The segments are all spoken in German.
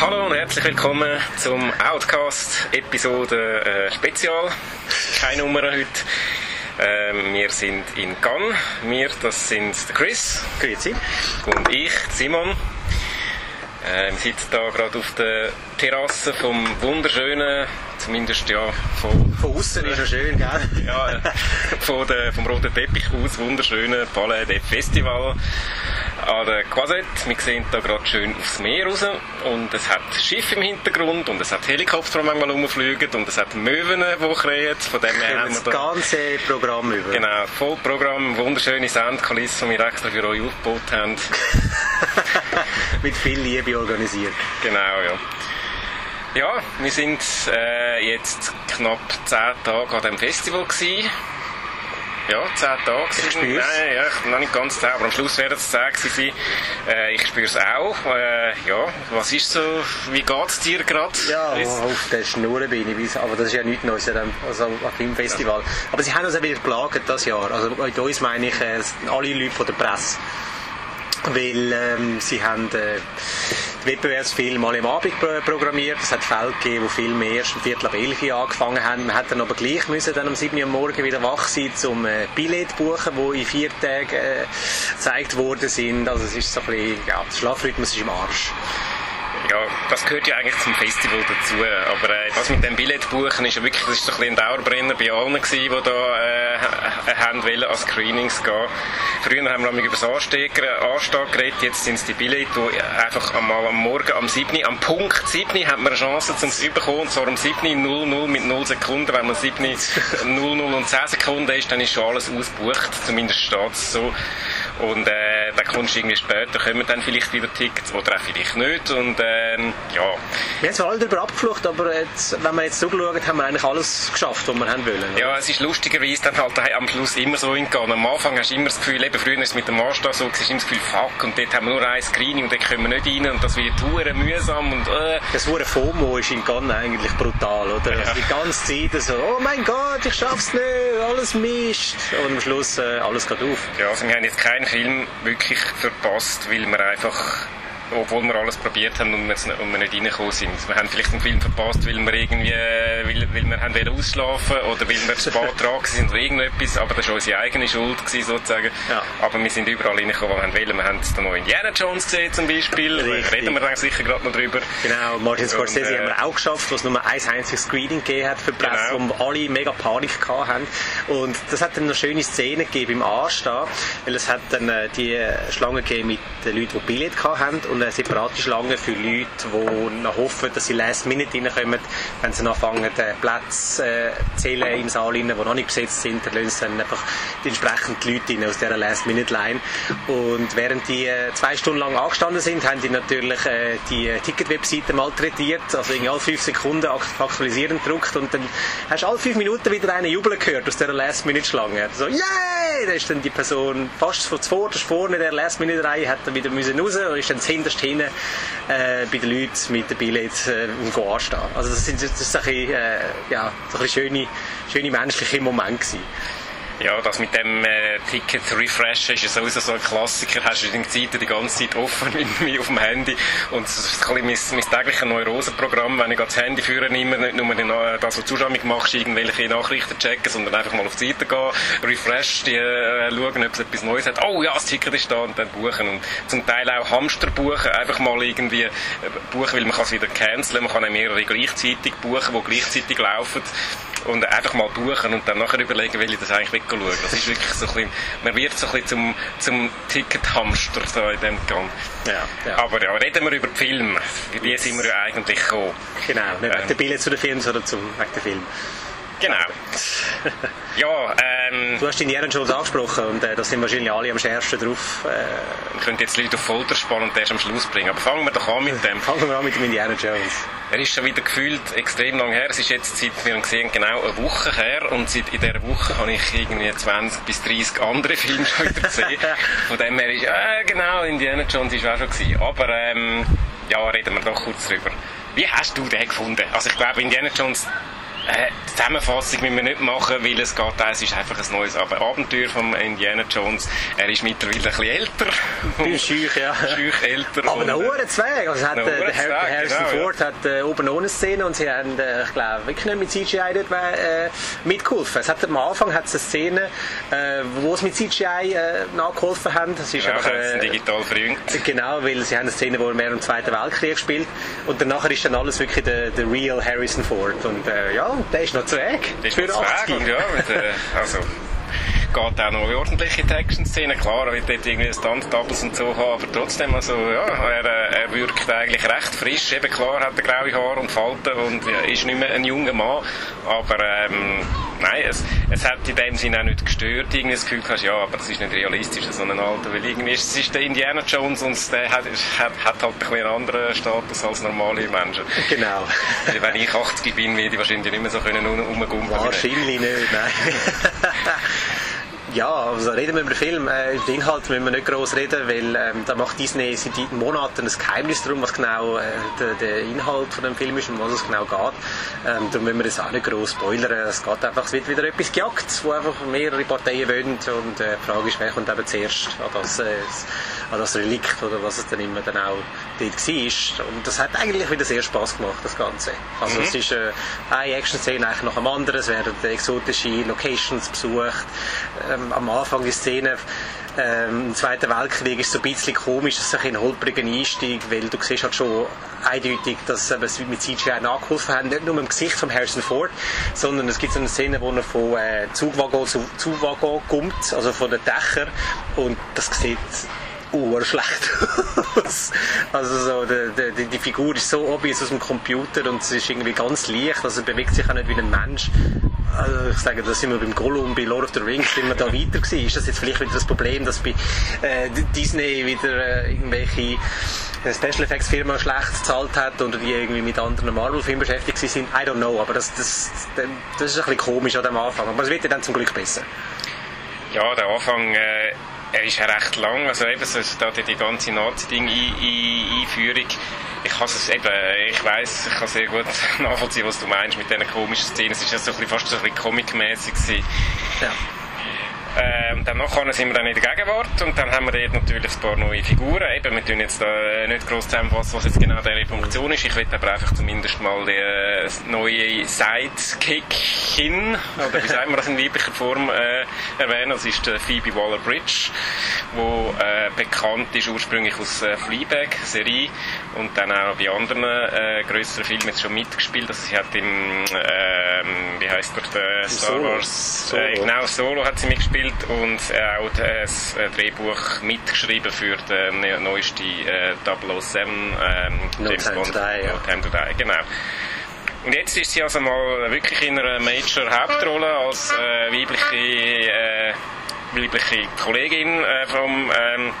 Hallo und herzlich willkommen zum Outcast Episode äh, Spezial. Keine Nummer heute. Ähm, wir sind in Cannes. Wir, das sind der Chris. Grüezi. Und ich, Simon. Äh, wir sitzen da gerade auf der Terrasse vom wunderschönen, zumindest ja von, Von außen ist er schön, gell? ja, äh, von der, vom roten Teppich aus wunderschönen Palais des Festival an der Quasette. Wir sehen da gerade schön aufs Meer raus und es hat Schiffe im Hintergrund und es hat Helikopter, die manchmal rumfliegen und es hat Möwen, die krähen. Von dem her haben Das wir da ganze Programm über. Genau, Vollprogramm, wunderschöne Soundkulisse, die wir extra für euch aufgebaut haben. Mit viel Liebe organisiert. Genau, ja. Ja, wir sind äh, jetzt knapp 10 Tage an diesem Festival gewesen. Ja, 10 Tage. Ich sind- spür's. Nein, ja, noch nicht ganz 10, aber am Schluss werden es 10 gewesen. Äh, ich spüre es auch. Äh, ja, was ist so, wie geht es dir gerade? Ja, auf der Schnur bin ich, aber das ist ja nichts Neues an dem- also am Filmfestival. Aber sie haben uns auch wieder geplagt das Jahr. Also mit uns meine ich äh, alle Leute von der Presse. Weil ähm, sie haben äh, Wettbewerbsfilme alle am Abend pro programmiert. Es hat Fälle gegeben, wo Filme erst um Viertel ab 11 Uhr angefangen haben. Man hat dann aber gleich müssen dann um 7 Uhr am Morgen wieder wach sein, um äh, Billett zu buchen, die in vier Tagen äh, gezeigt worden sind. Also es ist so ein bisschen, ja, der Schlafrhythmus ist im Arsch. Ja, das gehört ja eigentlich zum Festival dazu. Aber äh, das mit dem Billetbuchen ist ja wirklich, das ist so ein, ein Dauerbrenner bei allen gewesen, die da äh, haben wollen an Screenings gehen. Früher haben wir nämlich über das Anstehen geredet, jetzt sind es die Billette, die einfach einmal am Morgen am 7. am Punkt 7. hat man eine Chance, zum zu bekommen, und zwar um 7. 00 mit 0 Sekunden. Wenn man 7. 00 und 10 Sekunden ist, dann ist schon alles ausgebucht, zumindest steht es so. Und äh, dann kommst du irgendwie später, kommen dann vielleicht wieder Tickets oder auch vielleicht nicht. Und ähm, ja, Wir haben zwar alle darüber abgeflucht, aber jetzt, wenn wir jetzt zugeschaut haben wir eigentlich alles geschafft, was wir haben wollen. oder? ja, es ist lustigerweise dann halt am Schluss immer so hingegangen. Am Anfang hast du immer das Gefühl, eben früher ist es mit dem Anstehen so, hast du immer das Gefühl, fuck, und dort haben wir nur ein Screening und dort können wir nicht rein und das wird hure mühsam und äh, Das Wort FOMO ist in Cannes eigentlich brutal, oder? Also die ganze Zeit so, oh mein Gott, ich schaff's nicht, alles Mist. Und am Schluss äh, alles geht auf. ja, also wir haben jetzt keinen Film wirklich verpasst, weil wir einfach obwohl wir alles probiert haben und wir, und wir nicht reingekommen sind. Wir haben vielleicht einen Film verpasst, weil wir irgendwie, weil, weil wir haben ausschlafen oder weil wir zu spät dran sind oder irgendetwas, aber das war unsere eigene Schuld gewesen, sozusagen. Ja. Aber wir sind überall reingekommen, wo wir wollen. Wir haben es dann noch Indiana Jones gesehen zum Beispiel, Richtig. reden wir dann sicher gerade noch drüber. Genau, Martin Scorsese Und, äh, haben wir auch geschafft, was nur ein einziges Screening gegeben hat für die Presse, Genau. wo alle mega Panik gehabt haben. Und das hat dann noch schöne Szenen gegeben im Anstehen, weil es hat dann äh, die Schlange gegeben mit den Leuten, die Billett haben und eine separate Schlange für Leute, die noch hoffen, dass sie last minute reinkommen, wenn sie anfangen, Plätze äh, zählen im Saal, die noch nicht besetzt sind, dann lassen sie dann einfach die entsprechenden Leute rein aus dieser Last-Minute-Line. Und während die äh, zwei Stunden lang angestanden sind, haben die natürlich äh, die Ticket-Webseite malträtiert, also irgendwie alle fünf Sekunden akt- aktualisieren gedrückt und dann hast du alle fünf Minuten wieder einen jubeln gehört aus dieser Last-Minute-Schlange. So, yay! Da ist dann die Person fast von vorne in der Last-Minute-Reihe, hat dann wieder müssen raus und ist dann hinterst hinten äh, bei den Leuten mit den Billets äh, anstehen. Also das, sind, das ein bisschen, äh, ja, so ein bisschen schöne, schöne menschliche Momente gewesen. Ja, das mit dem äh, Ticket refreshen ist ja sowieso so ein Klassiker. Hast du die Seite die ganze Zeit offen mit mir auf dem Handy. Und es ist ein bisschen mein, mein tägliches Neurosenprogramm, wenn ich das Handy führe, nehme, nicht nur äh, das, was du zuständig machst, irgendwelche Nachrichten checken, sondern einfach mal auf die Seite gehen, refresh, die, äh, schauen, ob es etwas Neues hat. Oh ja, das Ticket ist da und dann buchen. Und zum Teil auch Hamster buchen, einfach mal irgendwie äh, buchen, weil man kann es wieder canceln, man kann mehrere gleichzeitig buchen, die gleichzeitig laufen und einfach mal buchen und dann nachher überlegen, will ich das eigentlich wegschauen. Das ist wirklich so ein bisschen, man wird so ein bisschen zum, zum Tickethamster da in dem Gang. Ja, ja. Aber ja, reden wir über die Filme. Wie sind wir ja eigentlich gekommen? Genau, nicht wegen Ähm. der Billett zu den Filmen, sondern zum, wegen der Film. Genau. Ja, ähm, Du hast Indiana Jones angesprochen und äh, da sind wahrscheinlich alle am schärfsten drauf. Äh, ich könnte jetzt Leute auf Folter spannen und erst am Schluss bringen. Aber fangen wir doch an mit dem. fangen wir an mit dem Indiana Jones. Er ist schon wieder gefühlt extrem lang her. Es ist jetzt, seit wir ihn gesehen genau eine Woche her. Und seit in dieser Woche habe ich irgendwie 20 bis 30 andere Filme schon wieder gesehen. Von dem her ist, äh, genau, Indiana Jones ist auch schon gewesen. Aber, ähm, ja, reden wir doch kurz drüber. Wie hast du den gefunden? Also ich glaube, Indiana Jones äh, Zusammenfassung müssen wir nicht machen, weil es geht, es ist einfach ein neues Abenteuer von Indiana Jones. Er ist mittlerweile ein bisschen älter. Ein schüch, ja. Schüch älter. Aber noch einen Zweig. Also hat, äh, der Harrison genau, Ford ja. hat äh, oben ohne Szene und sie haben, äh, ich glaube, wirklich nicht mit CGI dort äh, mitgeholfen. Es hat, am Anfang hat es eine Szene, äh, wo sie mit CGI äh, nachgeholfen haben. Das ist ja, einfach, äh, digital verjüngt. Genau, weil sie haben eine Szene, wo er mehr im Zweiten Weltkrieg spielt und danach ist dann alles wirklich der, der real Harrison Ford. Und äh, ja, der ist noch zu weg. Der ist 80. Und ja, mit, äh, also geht auch noch ordentliche Action-Szenen. Klar, er wird dort irgendwie Stunt-Doubles und so haben, aber trotzdem, also, ja, er, äh, er wirkt eigentlich recht frisch. Eben klar hat er graue Haare und Falten und ist nicht mehr ein junger Mann, aber ähm, nein, es, es hat in dem Sinne auch nicht gestört. Irgendwie das Gefühl hast, ja, aber das ist nicht realistisch, so ein Alter, weil irgendwie ist, es ist der Indiana Jones und der hat, hat, hat halt ein einen anderen Status als normale Menschen. Genau. Wenn ich 80 bin, werde ich wahrscheinlich nicht mehr so können rumgumpen. Wahrscheinlich nicht, nein. Ja, also reden wir über den Film. Äh, den Inhalt müssen wir nicht groß reden, weil ähm, da macht Disney seit Monaten ein Geheimnis darum, was genau äh, der, der, Inhalt von dem Film ist und was es genau geht. Ähm, darum müssen wir das auch nicht groß spoilern. Es geht einfach, es wird wieder etwas gejagt, wo einfach mehrere Parteien wollen und äh, die Frage ist, wer kommt eben zuerst an das, äh, an das Relikt oder was es dann immer dann auch dort war. Und das hat eigentlich wieder sehr Spaß gemacht, das Ganze. Also mhm. es ist äh, eine Action-Szene nach dem anderen, es werden exotische Locations besucht. Ähm, am Anfang die Szene ähm, im Zweiten Weltkrieg ist so ein bisschen komisch, das ist ein, holpriger Einstieg, weil du siehst halt schon eindeutig, dass sie es mit CGI nachgeholfen haben, nicht nur im Gesicht von Harrison Ford, sondern es gibt so eine Szene, wo er von äh, Zugwaggon zu Zugwaggon kommt, also von den Dächern. Und das sieht urschlecht also so, die, die, die, Figur ist so obvious aus dem Computer und sie ist irgendwie ganz leicht, also bewegt sich auch nicht wie ein Mensch. Also ich sage, da sind wir beim Gollum, bei Lord of the Rings, sind wir da weiter gewesen. Ist das jetzt vielleicht wieder das Problem, dass bei äh, Disney wieder äh, irgendwelche äh, Special Effects Firma schlecht gezahlt hat oder die irgendwie mit anderen Marvel-Filmen beschäftigt sind? I don't know, aber das, das, das ist ein bisschen komisch an dem Anfang. Aber es wird ja dann zum Glück besser. Ja, der Anfang... Äh er ist ja recht lang, also eben so da die ganze Nazi-Ding-Einführung. Ich kann es eben, ich weiß, ich kann sehr gut nachvollziehen, was du meinst mit diesen komischen Szenen. Es ist ja so fast so ein bisschen comic-mäßig Ja. Ähm, dann nachher sind wir dann in der Gegenwart und dann haben wir dort natürlich ein paar neue Figuren. Eben, wir tun jetzt da äh, nicht groß zusammenfassen, was jetzt genau deren Funktion ist. Ich will aber einfach zumindest mal die äh, neue Sidekickin, oder wie sagen wir das in weiblicher Form, äh, erwähnen. Das ist die Phoebe Waller-Bridge, die äh, bekannt ist ursprünglich aus äh, Fleabag-Serie und dann auch bei anderen äh, größeren Filmen jetzt schon mitgespielt. Also sie hat im, ähm, wie heißt der, Star Wars, Solo. Äh, genau, Solo hat sie mitgespielt gespielt und auch das Drehbuch mitgeschrieben für den neuesten äh, 007 ähm, no James Bond. Die, ja. No Time to Die, genau. Und jetzt ist sie also mal wirklich in einer Major Hauptrolle als äh, weibliche, äh, weibliche Kollegin äh, vom ähm,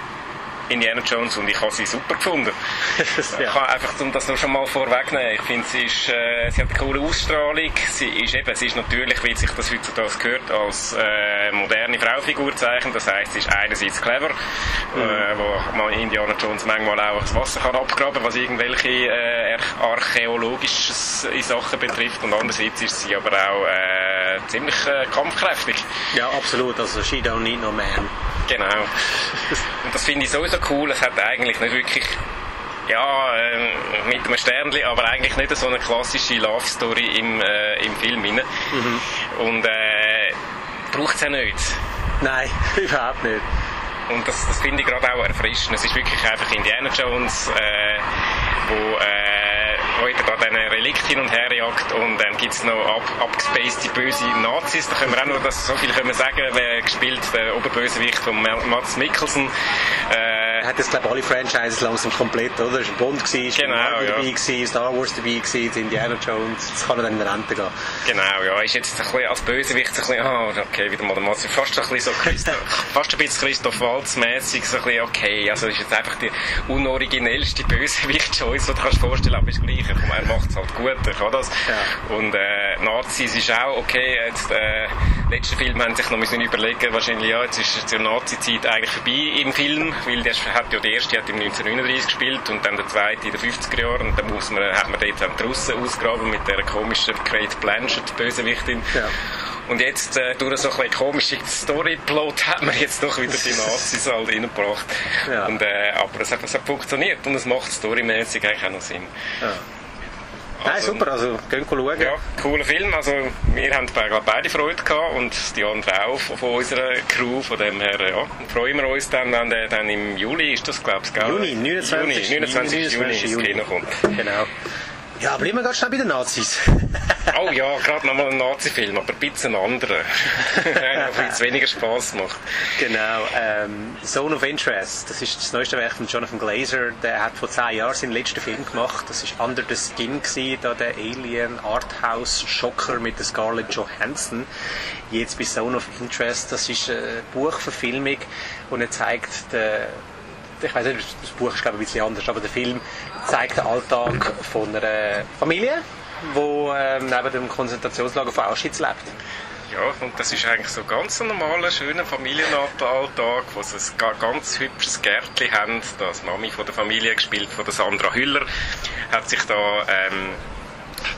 Indiana Jones und ich habe sie super gefunden. ja. Ich kann einfach, um das noch schon mal vorwegnehmen, ich finde, sie, ist, äh, sie hat eine coole Ausstrahlung, sie ist eben, sie ist natürlich, wie sich das heutzutage gehört, als äh, moderne Fraufigur zeichnen, das heisst, sie ist einerseits clever, mhm. äh, wo man Indiana Jones manchmal auch das Wasser kann abgraben, was irgendwelche äh, archäologische Sachen betrifft und andererseits ist sie aber auch äh, ziemlich äh, kampfkräftig. Ja, absolut, also she don't need no man. Genau. Und das finde ich sowieso cool. Es hat eigentlich nicht wirklich ja, äh, mit einem Sternli, aber eigentlich nicht so eine klassische Love Story im, äh, im Film Mhm. Und äh, braucht es ja nicht. Nein, überhaupt nicht. Und das, das finde ich gerade auch erfrischend. Es ist wirklich einfach Indiana Jones, äh, wo äh, heute da diesen Relikt hin und her jagt und dann gibt es noch ab, abgespacede böse Nazis. Da können wir auch noch das, so viel können wir sagen, wer gespielt, der Oberbösewicht von Mats Mikkelsen. Äh, er hat jetzt glaube alle Franchises langsam komplett, oder? Es war Bond, gewesen, genau, Marvel ja. dabei, gewesen, Star Wars dabei, gewesen, Indiana Jones. Jetzt kann er dann in Rente gehen. Genau, ja. Ist jetzt ein bisschen als Bösewicht ein bisschen, oh, okay, wieder mal der Mats. Fast ein bisschen so Christoph, fast ein bisschen Christoph Waltz-mäßig, so ein bisschen, okay, also ist jetzt einfach die unoriginellste Bösewicht-Choice, die du kannst vorstellen, aber ist gleich ich meine, er macht es halt gut, er kann das. Ja. Und äh, Nazis ist auch, okay, jetzt, äh, letzten Film haben sich noch müssen überlegen, wahrscheinlich, ja, jetzt ist die Nazi-Zeit eigentlich vorbei im Film, weil der hat ja, der erste hat im 1939 gespielt und dann der zweite in den 50er Jahren und dann muss man, hat man dort die Russen ausgraben mit der komischen Kate Blanchett, Bösewichtin. Ja. Und jetzt, äh, durch so ein komischen Storyplot, hat man jetzt doch wieder die Nazis halt reingebracht. Ja. Und, äh, aber es hat, es hat funktioniert und es macht storymäßig eigentlich auch noch Sinn. Ja. Nein, super, also gehen schauen. Ja, cooler Film. Also, wir haben beide Freude gehabt und die anderen auch von unserer Crew. Von dem her ja, freuen wir uns dann, wenn der dann im Juli ist das, glaube ich, Juni, 29. Juni, 29. Juni, Juni ins Kino kommt. Genau. Ja, bleiben wir ganz schnell bei den Nazis. oh ja, gerade nochmal ein Nazi-Film, aber ein bisschen anderer. der ein weniger Spass macht. Genau. Ähm, Zone of Interest, das ist das neueste Werk von Jonathan Glazer. Der hat vor zehn Jahren seinen letzten Film gemacht. Das war Under the Skin, gewesen, da der Alien Arthouse-Schocker mit der Scarlett Johansson. Jetzt bei Zone of Interest, das ist eine Buchverfilmung und er zeigt den ich weiß nicht, das Buch ist glaube ich ein bisschen anders, aber der Film zeigt den Alltag von einer Familie, die ähm, neben dem Konzentrationslager von Auschwitz lebt. Ja, und das ist eigentlich so ganz ein normaler, schöner Familienalltag, wo sie ein ganz hübsches Gärtchen haben. Das Mami von der Familie, gespielt von der Sandra Hüller, hat sich da ähm,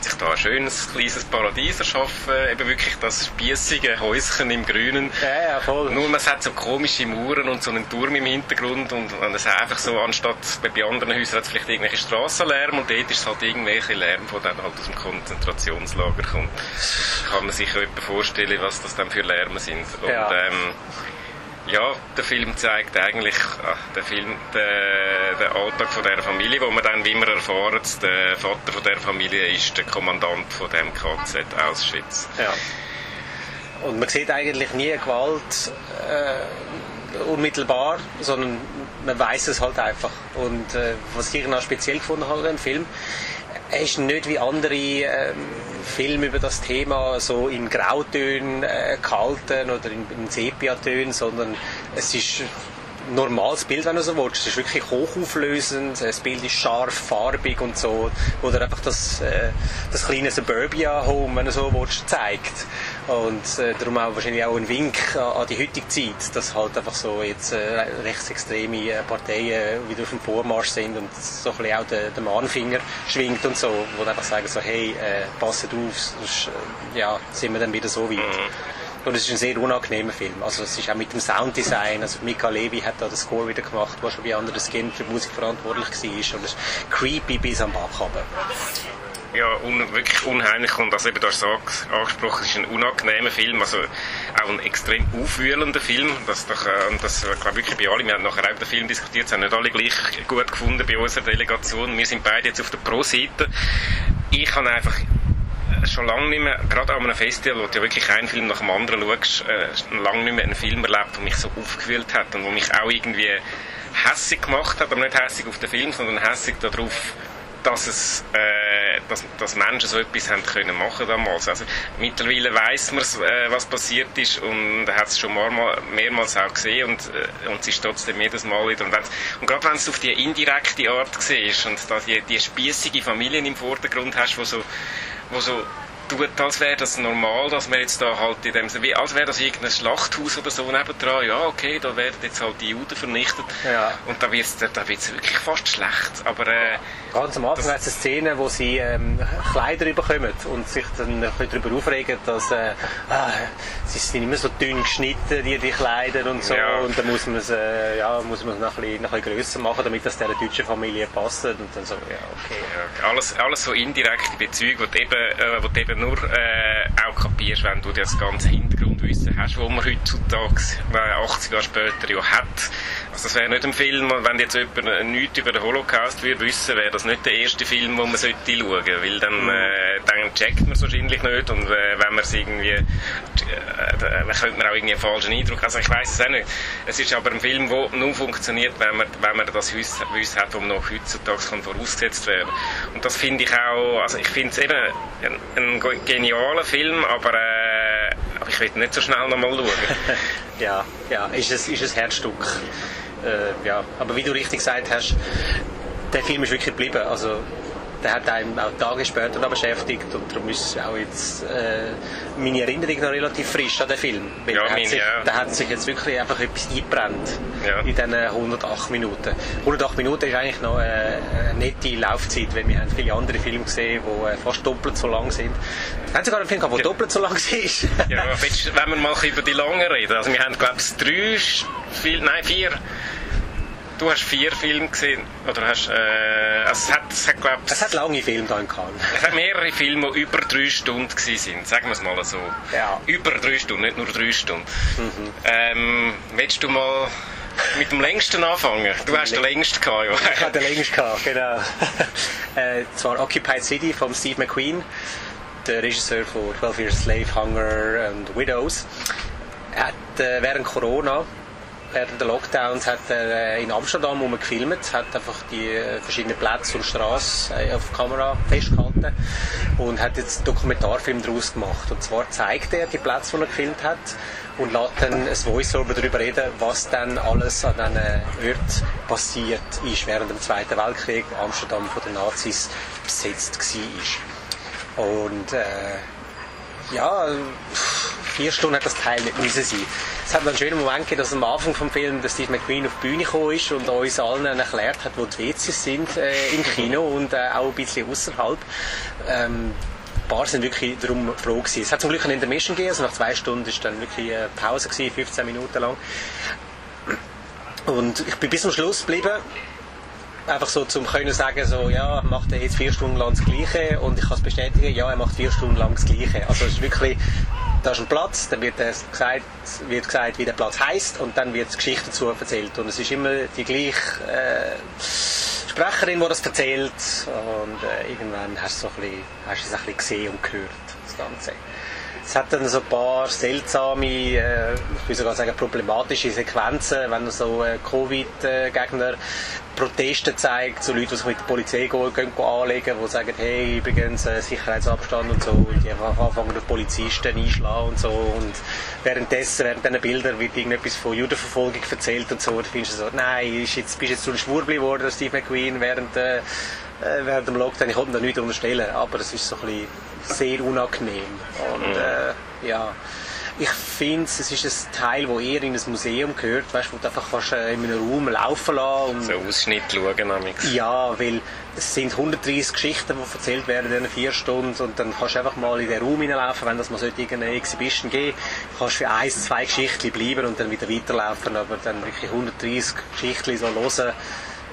sich da ein schönes kleines Paradies erschaffen, eben wirklich das spießige Häuschen im Grünen. Ja, ja, voll. Nur man hat so komische Mauern und so einen Turm im Hintergrund und, und es einfach so, anstatt bei anderen Häusern hat es vielleicht irgendwelche Strassenlärm und dort ist es halt irgendwelche Lärm, der dann halt aus dem Konzentrationslager kommt. Kann man sich ja vorstellen, was das dann für Lärme sind. Und, ja. ähm, ja, der Film zeigt eigentlich ach, der Film, der, der Alltag von der Familie, wo man dann, wie wir erfahren, der Vater von der Familie ist der Kommandant von dem KZ Auschwitz. Ja. Und man sieht eigentlich nie Gewalt äh, unmittelbar, sondern man weiß es halt einfach. Und äh, was ich noch speziell gefunden habe im Film, er ist nicht wie andere ähm, Filme über das Thema so in Grautönen äh, gehalten oder in, in Sepiatönen, sondern es ist normales Bild, wenn du so willst. Es ist wirklich hochauflösend, das Bild ist scharf, farbig und so. Oder einfach das, äh, das kleine Suburbia-Home, wenn du so willst, zeigt. Und äh, darum auch wahrscheinlich auch ein Wink an, an, die heutige Zeit, dass halt einfach so jetzt äh, rechtsextreme äh, Parteien wieder auf dem Vormarsch sind und so ein bisschen auch der, der Mahnfinger schwingt und so, wo einfach sagen so, hey, äh, passet auf, sonst äh, ja, sind wir dann wieder so weit. Und es ist ein sehr unangenehmer Film. Also es ist auch mit dem Sounddesign. Also Mika Levi hat da den Score wieder gemacht, der schon bei anderen Skin für Musik verantwortlich war. Und es ist creepy bis am Bach runter ja, un, wirklich unheimlich und also eben, du hast es angesprochen, es ist ein unangenehmer Film, also auch ein extrem aufwühlender Film, das, äh, und das glaube wirklich bei allen, wir haben nachher auch den Film diskutiert, es haben nicht alle gleich gut gefunden bei unserer Delegation, wir sind beide jetzt auf der Pro-Seite. Ich habe einfach schon lange nicht mehr, gerade an einem Festival, wo du wirklich einen Film nach dem anderen schaust, äh, lange nicht mehr einen Film erlebt, der mich so aufgewühlt hat und wo mich auch irgendwie hässig gemacht hat, aber nicht hässig auf den Film, sondern hässig darauf, dass es, äh, dass, dass Menschen so etwas haben können machen damals. Also mittlerweile weiß man, äh, was passiert ist und hat es schon mal, mehrmals auch gesehen und, äh, und es ist trotzdem jedes Mal wieder. Und, und gerade wenn es auf die indirekte Art siehst und da die, die spießige Familien im Vordergrund hast, wo so, wo so tut, als wäre das normal, dass man jetzt da halt in dem wie als wäre das irgendein Schlachthaus oder so nebendran, ja okay, da werden jetzt halt die Juden vernichtet ja. und da wird es da wird's wirklich fast schlecht, aber äh, Ganz am Anfang hat es eine Szene, wo sie ähm, Kleider bekommen und sich dann darüber aufregen, dass äh, ah, sie sind immer so dünn geschnitten, die, die Kleider und so ja. und dann muss man es äh, ja, muss man noch ein bisschen, noch ein bisschen grösser machen, damit das der deutschen Familie passt und dann so, ja okay. Ja, alles, alles so indirekte Bezüge, du eben, äh, wo eben nur äh, auch kapierst, wenn du das ganze Hintergrundwissen hast, wo man heutzutage, 80 Jahre später ja hat. Also das wäre nicht ein Film, wenn jetzt jemand nichts über den Holocaust würde wissen, wäre das nicht der erste Film, den man sollte schauen weil dann, mhm. äh, dann checkt man es wahrscheinlich nicht und äh, wenn man es irgendwie, äh, dann könnte man auch irgendwie einen falschen Eindruck, also ich weiß es auch nicht. Es ist aber ein Film, der nur funktioniert, wenn man, wenn man das Wissen hat, das noch heutzutage kann vorausgesetzt werden Und das finde ich auch, also ich finde es eben ein, ein genialer Film, aber, äh, aber ich will nicht so schnell nochmal schauen. ja, ja, ist es ist ein Herzstück. Äh, ja. Aber wie du richtig gesagt hast, der Film ist wirklich geblieben. Also der hat einem auch Tage später noch beschäftigt und darum ist auch jetzt äh, meine Erinnerung noch relativ frisch an den Film. Weil Ja, der, hat meine sich, auch. der hat sich jetzt wirklich einfach etwas eingebrannt Ja. in diesen 108 Minuten. 108 Minuten ist eigentlich noch äh, eine nette Laufzeit, weil wir haben viele andere Filme gesehen, die äh, fast doppelt so lang sind. Wir haben sogar einen Film gehabt, der Ja. doppelt so lang war. Ja, willst, wenn wir mal über die langen reden. Also wir haben, glaube ich, drei, Fil nein, vier. Du hast vier Filme gesehen, oder hast, äh, also es hat, es hat, glaub, Es hat lange Filme da in Cannes. es hat mehrere Filme, die über drei Stunden sind, sagen wir es mal so. Ja. Über drei Stunden, nicht nur drei Stunden. Ähm, willst du mal mit dem längsten anfangen? Du hast den längsten gehabt, ja. Ich hatte den längst gehabt, genau. äh, zwar Occupied City von Steve McQueen, der Regisseur von 12 Years Slave, Hunger und Widows. Er hat äh, während Corona, während der Lockdowns, hat er äh, in Amsterdam wo man gefilmt, hat einfach die äh, verschiedenen Plätze und Straßen äh, auf Kamera festgehalten und hat jetzt einen Dokumentarfilm daraus gemacht. Und zwar zeigt er die Plätze, die er gefilmt hat und lässt dann ein Voice-Over darüber reden, was dann alles an diesen Orten passiert ist während dem Zweiten Weltkrieg, Amsterdam von den Nazis besetzt war. Und äh, ja, vier Stunden hat das Teil nicht müssen sein. Es hat einen schönen Moment gegeben, dass am Anfang vom Film der Steve McQueen auf die Bühne gekommen ist und uns allen erklärt hat, wo die WCs sind äh, im Kino und äh, auch ein bisschen außerhalb. Ähm, ein paar sind wirklich darum froh gewesen. Es hat zum Glück eine Intermission gegeben, also nach zwei Stunden ist dann wirklich eine Pause gewesen, 15 Minuten lang. Und ich bin bis zum Schluss geblieben einfach so zum können sagen, so, ja, macht er jetzt vier Stunden lang das Gleiche und ich kann es bestätigen, ja, er macht vier Stunden lang das Gleiche. Also es ist wirklich, da ist ein Platz, dann wird, es gesagt, wird gesagt, wie der Platz heißt und dann wird die Geschichte dazu erzählt und es ist immer die gleiche äh, Sprecherin, die das erzählt und äh, irgendwann hast du, so ein bisschen, hast du es ein bisschen gesehen und gehört, das Ganze. Es hat dann so ein paar seltsame, äh, ich will sogar sagen problematische Sequenzen, wenn er so äh, Covid-Gegner Proteste zeigt, so Leute, die sich mit der Polizei gehen, gehen anlegen, die sagen, hey, übrigens äh, Sicherheitsabstand und so, und die anfangen auf Polizisten einschlagen und so. Und währenddessen, während diesen Bildern wird irgendetwas von Judenverfolgung erzählt und so, da findest du so, nein, ist jetzt, bist jetzt zu einem Schwurbli geworden, Steve McQueen, während, äh, äh, während dem Lockdown, ich konnte da nichts unterstellen, aber es ist so ein bisschen sehr unangenehm. Und äh, ja, ich finde, es ist ein Teil, wo eher in ein Museum gehört, weißt, wo du einfach kannst, äh, in einem Raum laufen lassen und So Ausschnitt schauen amix. ja, weil es sind 130 Geschichten, die erzählt werden in diesen vier Stunden und dann kannst du einfach mal in den Raum hineinlaufen, wenn das mal sollte irgendeine Exhibition geben. Kannst für eins, zwei Geschichten bleiben und dann wieder weiterlaufen, aber dann wirklich 130 Geschichten so hören,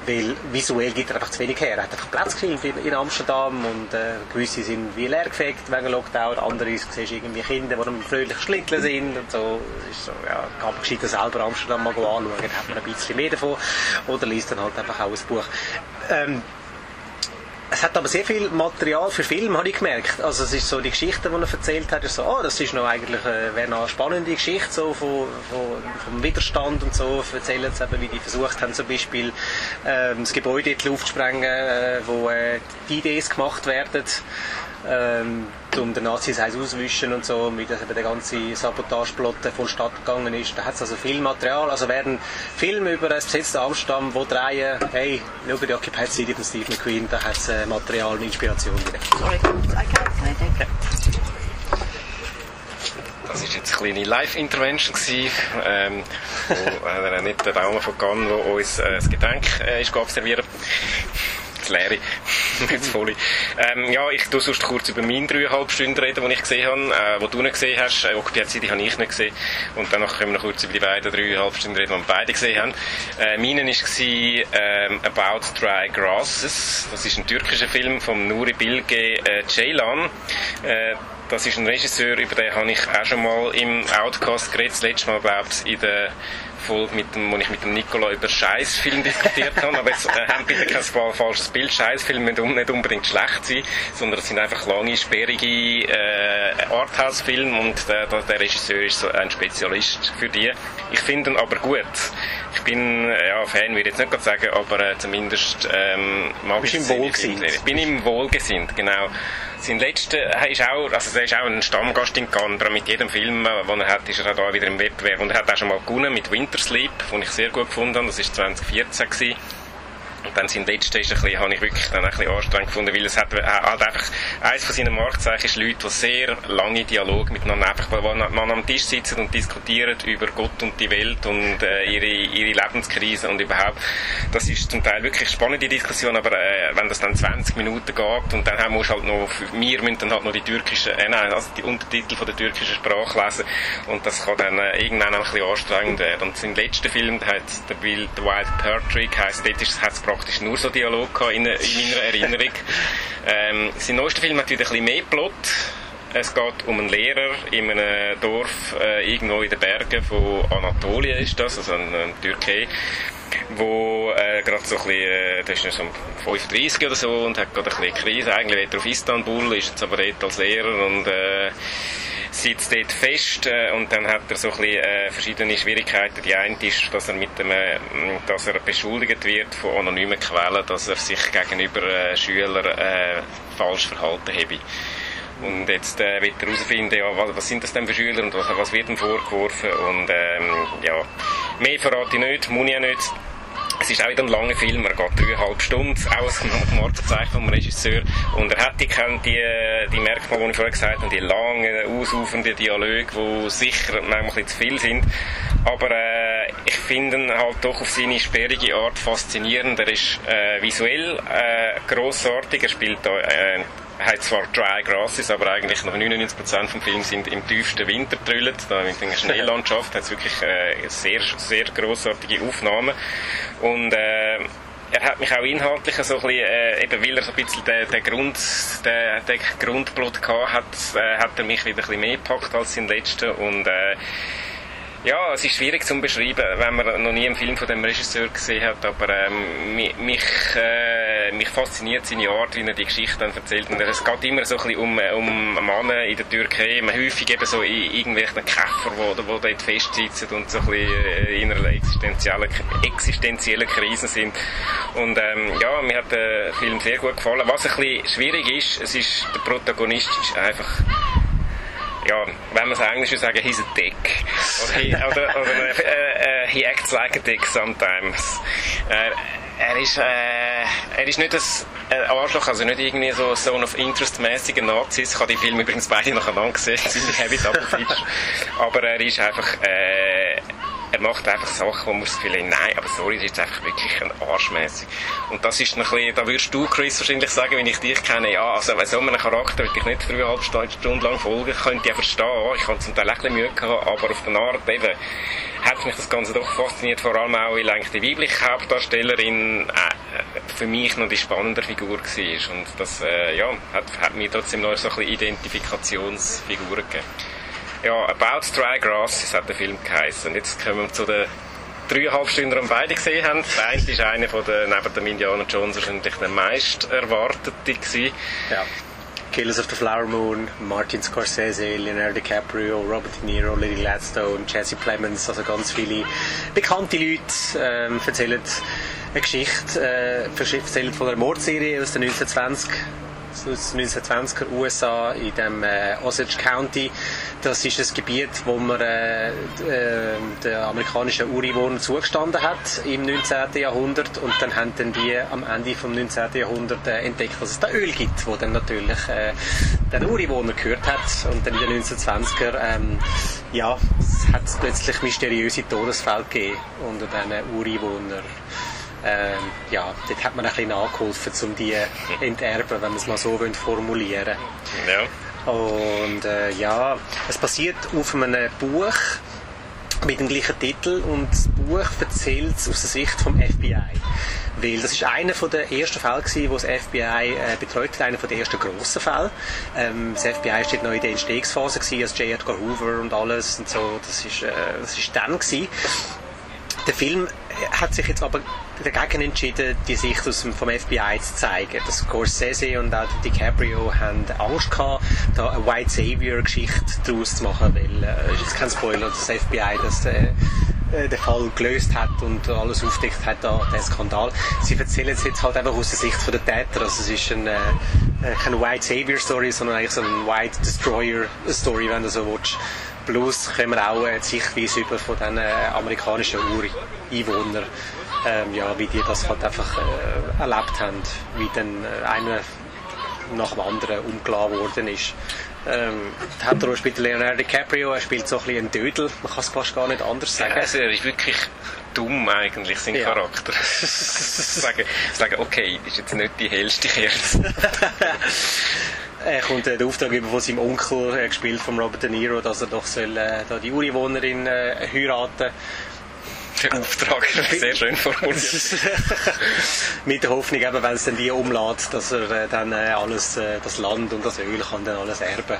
weil visuell gibt er einfach zu wenig her. Er hat einfach Platz gefilmt in, Amsterdam und äh, gewisse sind wie leergefegt wegen Lockdown, andere siehst du irgendwie Kinder, die am fröhlich schlitteln sind und so. Es ist so, ja, kann man gescheiter selber Amsterdam mal anschauen, dann hat man ein bisschen mehr davon oder liest dann halt einfach auch ein Buch. Ähm, es hat aber sehr viel Material für Film, habe ich gemerkt. Also es ist so die Geschichte, die er erzählt hat, ist so, oh, das ist noch eigentlich äh, wäre noch eine spannende Geschichte so von, von, vom Widerstand und so. Erzählen sie eben, wie die versucht haben, zum Beispiel ähm, das Gebäude in die Luft zu sprengen, äh, wo äh, die Ideen gemacht werden. Ähm, um den Nazis auswischen und so, wie das eben der ganze Sabotageplot vonstatten gegangen ist. Da hat es also viel Material. Also werden Filme über das besetzte Amsterdam, wo drehen, hey, schau die Occupied City von Steve McQueen, da hat es äh, Material und Inspiration drin. Sorry, I can't, can I take Das war jetzt eine kleine Live-Intervention, gewesen, ähm, wo äh, nicht der Daumen von Cannes, der uns äh, das Getränk äh, ist servieren leere, nicht das volle. Ähm, ja, ich tu sonst kurz über meine dreieinhalb Stunden reden, die ich gesehen habe, äh, die du nicht gesehen hast. Äh, Occupied City habe ich nicht gesehen. Und danach können wir noch kurz über die beiden dreieinhalb Stunden reden, die wir beide gesehen haben. Äh, meine war ähm, About Dry Grasses. Das ist ein türkischer Film von Nuri Bilge äh, Ceylan. Äh, das ist ein Regisseur, über den habe ich auch schon mal im Outcast geredet. Das letzte Mal, glaube ich, in der Folge, mit dem, wo ich mit dem Nicola über Scheißfilm diskutiert habe. Aber jetzt äh, haben bitte kein fa- falsches Bild. Scheißfilme müssen nicht unbedingt schlecht sein, sondern es sind einfach lange, sperrige äh, Arthouse-Filme und der, der, Regisseur ist so ein Spezialist für die. Ich finde ihn aber gut. Ich bin, äh, ja, Fan würde ich jetzt nicht gerade sagen, aber äh, zumindest ähm, mag ich seine wohlgesinnt. Ich bin ihm wohlgesinnt, genau. Sein letzter er ist auch, also er ist auch ein Stammgast in aber mit jedem Film, äh, den er hat, ist er auch da wieder im Wettbewerb. Und er hat auch schon mal gewonnen mit Winter Sleep, den ich sehr gut gefunden habe. Das war 2014. Gewesen. Und dann sein letzter ist habe ich wirklich dann ein bisschen anstrengend gefunden, weil es hat, halt einfach, eines von seinen Marktzeichen ist Leute, die sehr lange Dialog miteinander einfach, weil man am Tisch sitzen und diskutieren über Gott und die Welt und äh, ihre, ihre Lebenskrise und überhaupt, das ist zum Teil wirklich spannende Diskussion, aber äh, wenn das dann 20 Minuten geht und dann wir halt noch, wir müssen dann halt noch die türkische, äh, nein, also die Untertitel von der türkischen Sprache lesen und das kann dann äh, irgendwann ein bisschen anstrengend werden. Und im letzten Film, der hat der Wild, The Wild Pear Trick, heisst, dort hat es praktisch nur so Dialog gehabt in, in meiner Erinnerung. ähm, sein neuester Film hat wieder ein bisschen mehr Plot. Es geht um einen Lehrer in einem Dorf äh, irgendwo in den Bergen von Anatolien ist das, also in, in Türkei, wo äh, gerade so ein bisschen, äh, das ist so 35 oder so und hat gerade ein bisschen Krise. Eigentlich will er auf Istanbul, ist jetzt aber dort als Lehrer und äh, sitzt dort fest äh, und dann hat er so ein bisschen, äh, verschiedene Schwierigkeiten. Die eine ist, dass er mit dem, äh, dass er beschuldigt wird von anonymen Quellen, dass er sich gegenüber äh, Schülern äh, falsch verhalten habe. Und jetzt äh, wird er herausfinden, ja, was, was, sind das denn für Schüler und was, was wird ihm vorgeworfen. Und ähm, ja, mehr verrate ich nicht, muss ich auch nicht. Es ist auch wieder ein langer Film, er geht dreieinhalb Stunden, auch ein Markenzeichen vom Regisseur. Und er hat die, die, die Merkmale, die ich vorher gesagt habe, die langen, ausufernden Dialoge, die sicher manchmal zu viel sind. Aber äh, ich finde ihn halt doch auf seine sperrige Art faszinierend. Er ist äh, visuell äh, grossartig, er spielt da äh, hat zwar Dry Grasses, aber eigentlich noch 99% vom Film sind im tiefsten Winter drüllt. Da in der Schneelandschaft hat es wirklich äh, sehr, sehr grossartige Aufnahmen. Und äh, er hat mich auch inhaltlich so ein bisschen, äh, eben weil er so ein bisschen den, den Grund, den, den Grundplot gehabt hat, äh, hat er mich wieder ein bisschen mehr gepackt als sein letzter und äh, ja, es ist schwierig zu beschreiben, wenn man noch nie einen Film von dem Regisseur gesehen hat, aber ähm, mich, äh, mich fasziniert seine Art, wie er die Geschichte dann erzählt. Und es geht immer so ein bisschen um, um Männer in der Türkei, häufig eben so in irgendwelchen Käfer, wo, wo dort festsitzen und so ein bisschen äh, in einer existenziellen, existenziellen Krisen sind. Und ähm, ja, mir hat der Film sehr gut gefallen. Was ein bisschen schwierig ist, es ist, der Protagonist ist einfach ja, wenn man es Englisch will sagen, he's a dick. Oder, he, oder, oder uh, uh, he acts like a dick sometimes. Uh, er ist, äh, er ist nicht ein Arschloch, also nicht irgendwie so Zone of Interest-mäßiger Nazis. Ich habe die Filme übrigens beide nacheinander gesehen, ziemlich heavy double. Aber er ist einfach, äh, er macht einfach Sachen, wo man Gefühl hat, nein, aber sorry, das ist einfach wirklich ein Arschmäßig. Und das ist ein bisschen, da würdest du, Chris, wahrscheinlich sagen, wenn ich dich kenne, ja, also bei so einem Charakter würde ich nicht dreieinhalb Stunden lang folgen, könnte ich verstehen, ich habe zum Teil ein bisschen Mühe gehabt, aber auf der Art eben, hat mich das Ganze doch fasziniert, vor allem auch, weil eigentlich die weibliche Hauptdarstellerin äh, für mich noch die spannende Figur war. Und das, äh, ja, hat, hat mir trotzdem noch so ein bisschen Identifikationsfiguren gegeben. Ja, About Dry Grass hat der Film geheißen. Und jetzt kommen wir zu den dreieinhalb Stunden, die wir beide gesehen haben. Der eine ist einer von den, neben dem Indiana Jones wahrscheinlich der meist erwartete. Ja. Killers of the Flower Moon, Martin Scorsese, Leonardo DiCaprio, Robert De Niro, Lily Gladstone, Jesse Plemons, also ganz viele bekannte Leute ähm, erzählen eine Geschichte, äh, erzählen von einer Mordserie aus den 1920 aus 1920er USA in dem äh, Osage County. Das ist ein Gebiet, wo man äh, äh, den amerikanischen Ureinwohnern zugestanden hat im 19. Jahrhundert und dann haben dann die am Ende vom 19. Jahrhundert äh, entdeckt, dass es da Öl gibt, wo dann natürlich äh, den Ureinwohnern gehört hat und dann in den 1920er ähm, ja, es hat plötzlich mysteriöse Todesfälle gegeben unter diesen Ureinwohnern ähm, ja, dort hat man ein bisschen nachgeholfen, um die enterben, wenn man es mal so formulieren ja. Und äh, ja, es basiert auf einem Buch mit dem gleichen Titel und das Buch erzählt es aus der Sicht vom FBI. Weil das ist einer der ersten Fälle gewesen, wo das FBI äh, betreut hat, einer der ersten grossen Fälle. Ähm, das FBI steht noch in der Entstehungsphase gewesen, als J. Edgar Hoover und alles und so. Das ist, äh, das ist dann gewesen. Der Film hat sich jetzt aber dagegen entschieden, die Sicht aus dem, vom FBI zu zeigen. Das Scorsese und auch DiCaprio haben Angst gehabt, da eine White Savior-Geschichte daraus zu machen, weil, äh, ist jetzt kein Spoiler, das FBI das äh, äh, den Fall gelöst hat und alles aufdeckt hat, da, den Skandal. Sie erzählen es jetzt halt einfach aus der Sicht der Täter. Also es ist ein, äh, äh, keine White Savior Story, sondern eigentlich so eine White Destroyer Story, wenn du so willst. Plus können wir auch äh, die Sichtweise über von den äh, amerikanischen Ureinwohnern ähm, ja, wie die das halt einfach äh, erlebt haben, wie dann äh, einer nach dem anderen umgeladen worden ist. Ähm, die Hauptrolle spielt Leonardo DiCaprio, er spielt so ein bisschen einen Dödel, man kann es fast gar nicht anders sagen. Also er ist wirklich dumm eigentlich, sein Ja. Charakter. sagen, sagen, okay, ist jetzt nicht die hellste Kerze. Er kommt äh, den Auftrag über von seinem Onkel, äh, gespielt von Robert De Niro, dass er doch soll, äh, da die Ureinwohnerin äh, heiraten Auftrag, sehr schön formuliert. Mit der Hoffnung, eben, wenn es dann die umlädt, dass er äh, dann äh, alles, äh, das Land und das Öl kann dann alles erben.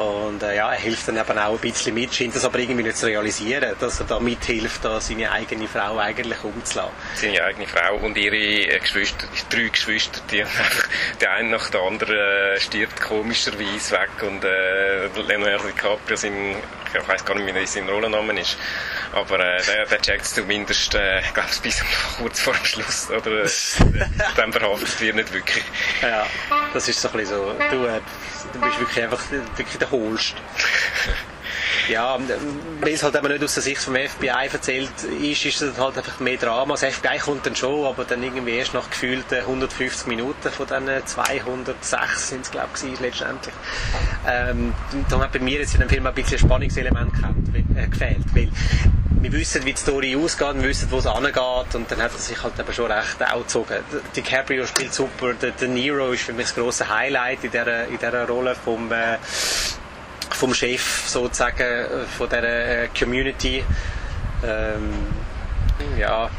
Und äh, ja, er hilft dann eben auch ein bisschen mit, scheint das aber irgendwie nicht zu realisieren, dass er da mithilft, da seine eigene Frau eigentlich umzulassen. Seine eigene Frau und ihre äh, Geschwister, drei Geschwister, die einfach, der eine nach der anderen äh, stirbt komischerweise weg und äh, Leonardo DiCaprio, sein, ich weiß gar nicht wie sein Rollenname ist, aber äh, der, der checkt es zumindest, äh, ich glaube, bis kurz vor dem Schluss, oder äh, dann verhaftet wir nicht wirklich. Ja, das ist so ein bisschen so, du, du bist wirklich einfach wirklich der Hohlst. Ja, ähm, weil es halt eben nicht aus der Sicht vom FBI erzählt ist, ist es halt einfach mehr Drama. Das FBI kommt dann schon, aber dann irgendwie erst nach gefühlten 150 Minuten von diesen 206 sind es, glaube ich, letztendlich. Ähm, da hat bei mir jetzt in dem Film ein bisschen Spannungselement äh, gefehlt, weil wir wissen, wie die Story ausgeht, wir wissen, wo es angeht und dann hat er sich halt eben schon recht auch gezogen. DiCaprio spielt super, der De Niro ist für mich das grosse Highlight in dieser, in dieser Rolle vom, äh, vom Chef sozusagen äh, von dieser äh, Community. Ähm, ja,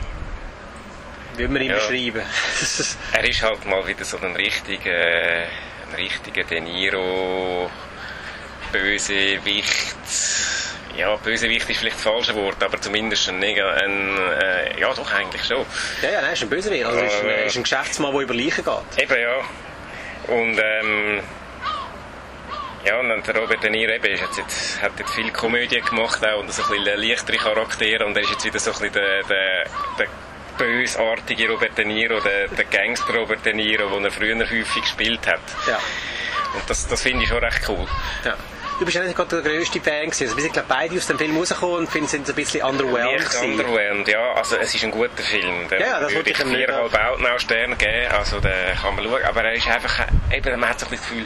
wie würde man ihn Ja. beschreiben? Er ist halt mal wieder so ein richtiger, ein richtiger De Niro Bösewicht. Ja, Bösewicht ist vielleicht das falsche Wort, aber zumindest ein, neg- ein äh, ja doch eigentlich schon. ja, ja, nein, ist ein Bösewicht. Also ist, ein, ist ein Geschäftsmann, der über Leichen geht. Eben ja. Und ähm, ja, und dann der Robert De Niro eben, ist jetzt, jetzt, hat jetzt viel Komödie gemacht auch und so ein bisschen leichtere Charaktere und er ist jetzt wieder so ein bisschen der, der, der bösartige Robert De Niro, der, der Gangster Robert De Niro, den er früher häufig gespielt hat. Ja. Und das, das finde ich schon recht cool. Ja. Du bist ja nicht gerade der grösste Fan gewesen. Also wir sind glaube beide aus dem Film rausgekommen und finden sind ein bisschen underwhelmed gewesen. underwhelmed, ja. Also es ist ein guter Film. Den Ja, das würde ich ich nicht viereinhalb Outnow Sterne geben. Also den kann man schauen. Aber er ist einfach, eben, man hat so ein bisschen das Gefühl,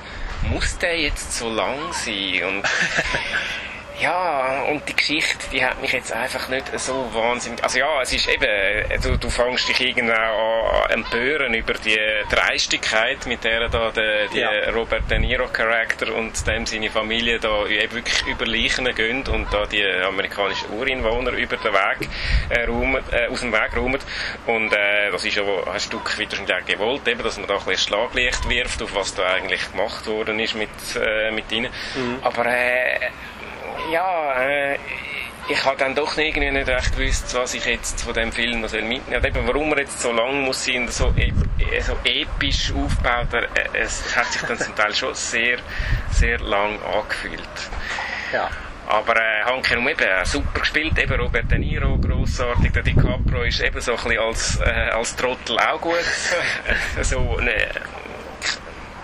muss der jetzt so lang sein? Und ja, und die Geschichte, die hat mich jetzt einfach nicht so wahnsinnig... Also ja, es ist eben, du, du fängst dich irgendwann an empören über die Dreistigkeit, mit der da der, die Ja. Robert De Niro Charakter und dem seine Familie da eben wirklich über Leichen gehen und da die amerikanischen Ureinwohner über den Weg äh, räumen, äh, aus dem Weg räumen. Und äh, das ist ja ein Stück wahrscheinlich auch gewollt, eben, dass man da ein bisschen Schlaglicht wirft, auf was da eigentlich gemacht worden ist mit, äh, mit ihnen. Aber äh, ja, äh, ich habe dann doch irgendwie nicht recht gewusst, was ich jetzt von dem Film noch mitnehmen soll. Eben, warum er jetzt so lang muss sein, so, ep äh, so episch aufgebaut, äh, es hat sich dann zum Teil schon sehr, sehr lang angefühlt. Ja. Aber äh, Hanke eben äh, super gespielt, eben Robert De Niro grossartig, der DiCaprio ist eben so ein bisschen als, äh, als Trottel auch gut. so, ne, ich,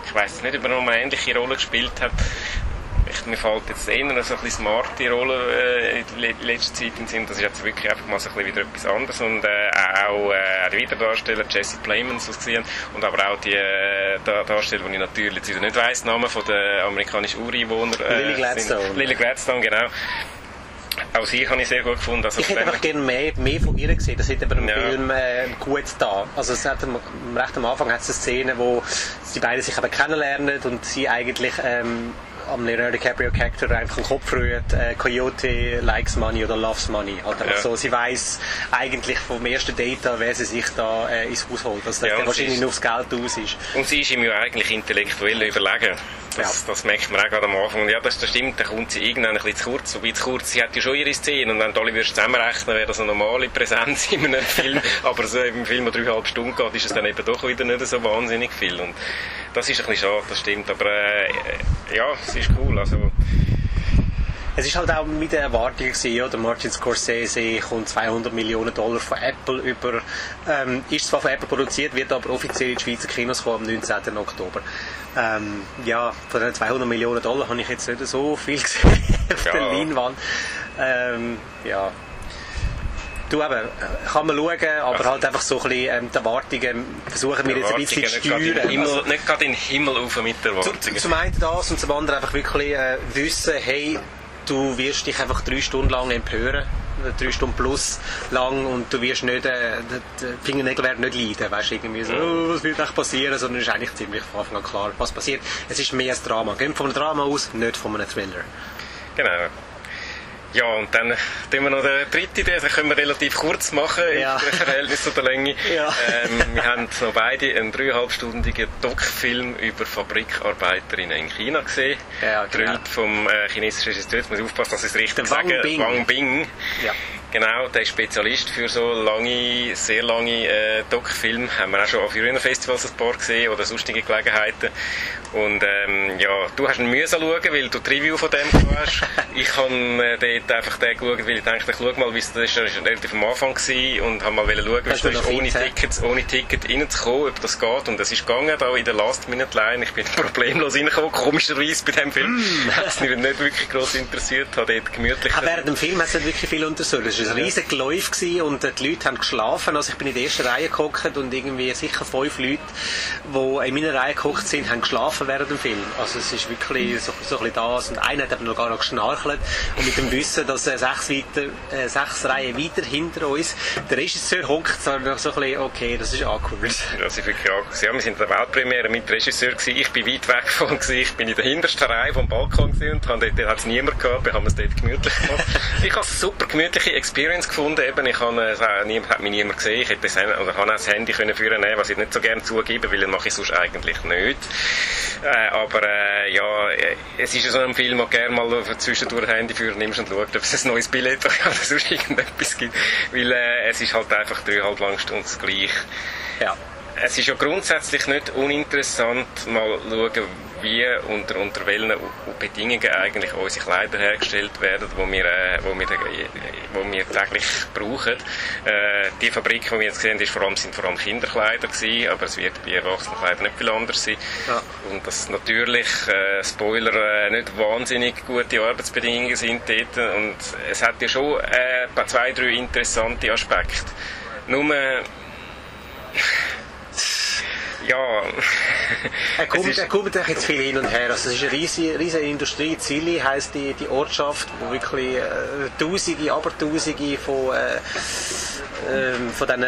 ich weiß nicht, ob er noch eine ähnliche Rolle gespielt hat. Ich, mir fällt jetzt eher so ein bisschen smarte Rolle äh, in le- letzter Zeit in Sinn. Das ist jetzt wirklich einfach mal so ein bisschen wieder etwas anderes. Und äh, auch äh, die Wiederdarsteller, Jesse Plemons, was gesehen und aber auch die äh, Da- Darsteller, die ich natürlich jetzt wieder nicht weiss, Namen von den amerikanischen Ureinwohnern. Äh, Lily Gladstone. Lily Gladstone, genau. Auch sie habe ich sehr gut gefunden. Also Ich hätte einfach gerne mehr, mehr von ihr gesehen. Das hätte aber im Ja. Film äh, gut da. Also es hat am, recht am Anfang hat es eine Szene, wo die beiden sich eben kennenlernen und sie eigentlich ähm, am Leonardo DiCaprio Character einfach den Kopf rührt, äh, Coyote likes money oder loves money. Halt einfach Ja. so, sie weiß eigentlich vom ersten Date an, wer sie sich da äh, ins Haus holt. Dass das Ja, und wahrscheinlich ist- nur aufs Geld aus ist. Und sie ist ihm ja eigentlich intellektuell überlegen. Das, Ja. das merkt man auch gerade am Anfang. Und ja, das, das stimmt, da kommt sie irgendwann ein bisschen zu kurz. Wobei zu kurz, sie hat ja schon ihre Szene. Und wenn du alle würdest zusammenrechnen, wäre das eine normale Präsenz in einem Film. Aber so im Film, der dreieinhalb Stunden geht, ist es dann eben doch wieder nicht so wahnsinnig viel. Und das ist ein bisschen schade, das stimmt. Aber äh, ja, es ist cool. Also, Es ist halt auch mit der Erwartung gewesen, oder? Martin Scorsese kommt 200 Millionen Dollar von Apple über, ähm, ist zwar von Apple produziert, wird aber offiziell in die Schweizer Kinos kommen am 19. Oktober. Ähm, ja, von den 200 Millionen Dollar habe ich jetzt nicht so viel gesehen auf Ja. der Leinwand. Ähm, ja. Du eben, kann man schauen, aber also, halt einfach so ein bisschen ähm, die Erwartungen versuchen wir jetzt ein bisschen zu steuern. Himmel, also, nicht gerade in den Himmel auf mit der Erwartungen. Zum, zum einen das und zum anderen einfach wirklich äh, wissen, hey, du wirst dich einfach drei Stunden lang empören drei Stunden plus lang und du wirst nicht, äh, die Fingernägel werden nicht leiden, weißt irgendwie so, oh, was wird eigentlich passieren, sondern es ist eigentlich ziemlich von Anfang an klar, was passiert. Es ist mehr ein Drama. Gehen von einem Drama aus, nicht von einem Thriller. Genau. Ja, und dann tun wir noch den dritten, den können wir relativ kurz machen ja. im Verhältnis zu der Länge. Ja. Ähm, wir haben noch beide einen dreieinhalbstündigen Doc-Film über Fabrikarbeiterinnen in China gesehen. Ja, genau. vom äh, chinesischen Regisseur, jetzt muss ich aufpassen, dass ich es richtig sage. Wang Bing. Wang Bing. Ja. Genau, der ist Spezialist für so lange, sehr lange äh, Doc-Filme. Haben wir auch schon auf früheren Festivals ein paar gesehen oder sonstige Gelegenheiten. Und ähm, ja, du hast ihn müssen schauen, weil du die Review von dem hast. ich habe äh, dort einfach den geschaut, weil ich dachte, ich schau mal, wie es das ist relativ am Anfang war und habe mal schauen, wie es ist, ohne Tickets, ohne Ticket reinzukommen, ob das geht. Und es ist gegangen, da in der Last-Minute-Line. Ich bin problemlos reingekommen, komischerweise bei dem Film. Mm. hat es mich nicht wirklich gross interessiert, habe dort gemütlich... Aber während dem Film hat es nicht wirklich viel untersucht war ein riesiger Geläuf und die Leute haben geschlafen. Also ich bin in der ersten Reihe gehockt und irgendwie sicher fünf Leute, die in meiner Reihe gehockt sind, haben geschlafen während dem Film. Also es ist wirklich so, so ein bisschen das. Und einer hat eben noch gar noch geschnarchelt. Und mit dem Wissen, dass äh, sechs, weiter, äh, sechs Reihen weiter hinter uns der Regisseur hockt, so ein bisschen, okay, das ist awkward. Das ist wirklich awkward. Ja, wir sind in der Weltpremiere mit dem Regisseur gewesen. Ich bin weit weg von Ich bin in der hintersten Reihe vom Balkon und dort hat es niemand gehabt. Wir haben es dort gemütlich gemacht. ich habe eine super gemütliche Experience gefunden. Eben, ich habe, es hat mich niemand gesehen. Ich hätte das, oder habe auch das Handy können führen was ich nicht so gerne zugebe, weil das mache ich sonst eigentlich nicht. Äh, aber äh, ja, äh, es ist ja so ein Film, wo gerne mal zwischendurch ein Handy führen nimmst und schaust, ob es ein neues Billett oder sonst irgendetwas gibt. Weil äh, es ist halt einfach dreieinhalb lang Stunden gleich. Ja es ist ja grundsätzlich nicht uninteressant, mal schauen, wie unter, unter welchen Bedingungen eigentlich unsere Kleider hergestellt werden, die wir, äh, wo wir, wo wir täglich brauchen. Äh, die Fabrik, die wir jetzt gesehen haben, vor allem, sind vor allem Kinderkleider gewesen, aber es wird bei Erwachsenenkleidern nicht viel anders sein. Ja. Und dass natürlich, äh, Spoiler, äh, nicht wahnsinnig gute Arbeitsbedingungen sind dort. Und es hat ja schon äh, zwei, drei interessante Aspekte. Nur, ja. er kommt, er kommt jetzt viel hin und her. Also es ist eine riesige, riesige Industrie. Zilli heisst die, die Ortschaft, wo wirklich äh, Tausende, aber Tausende von, äh, äh, von diesen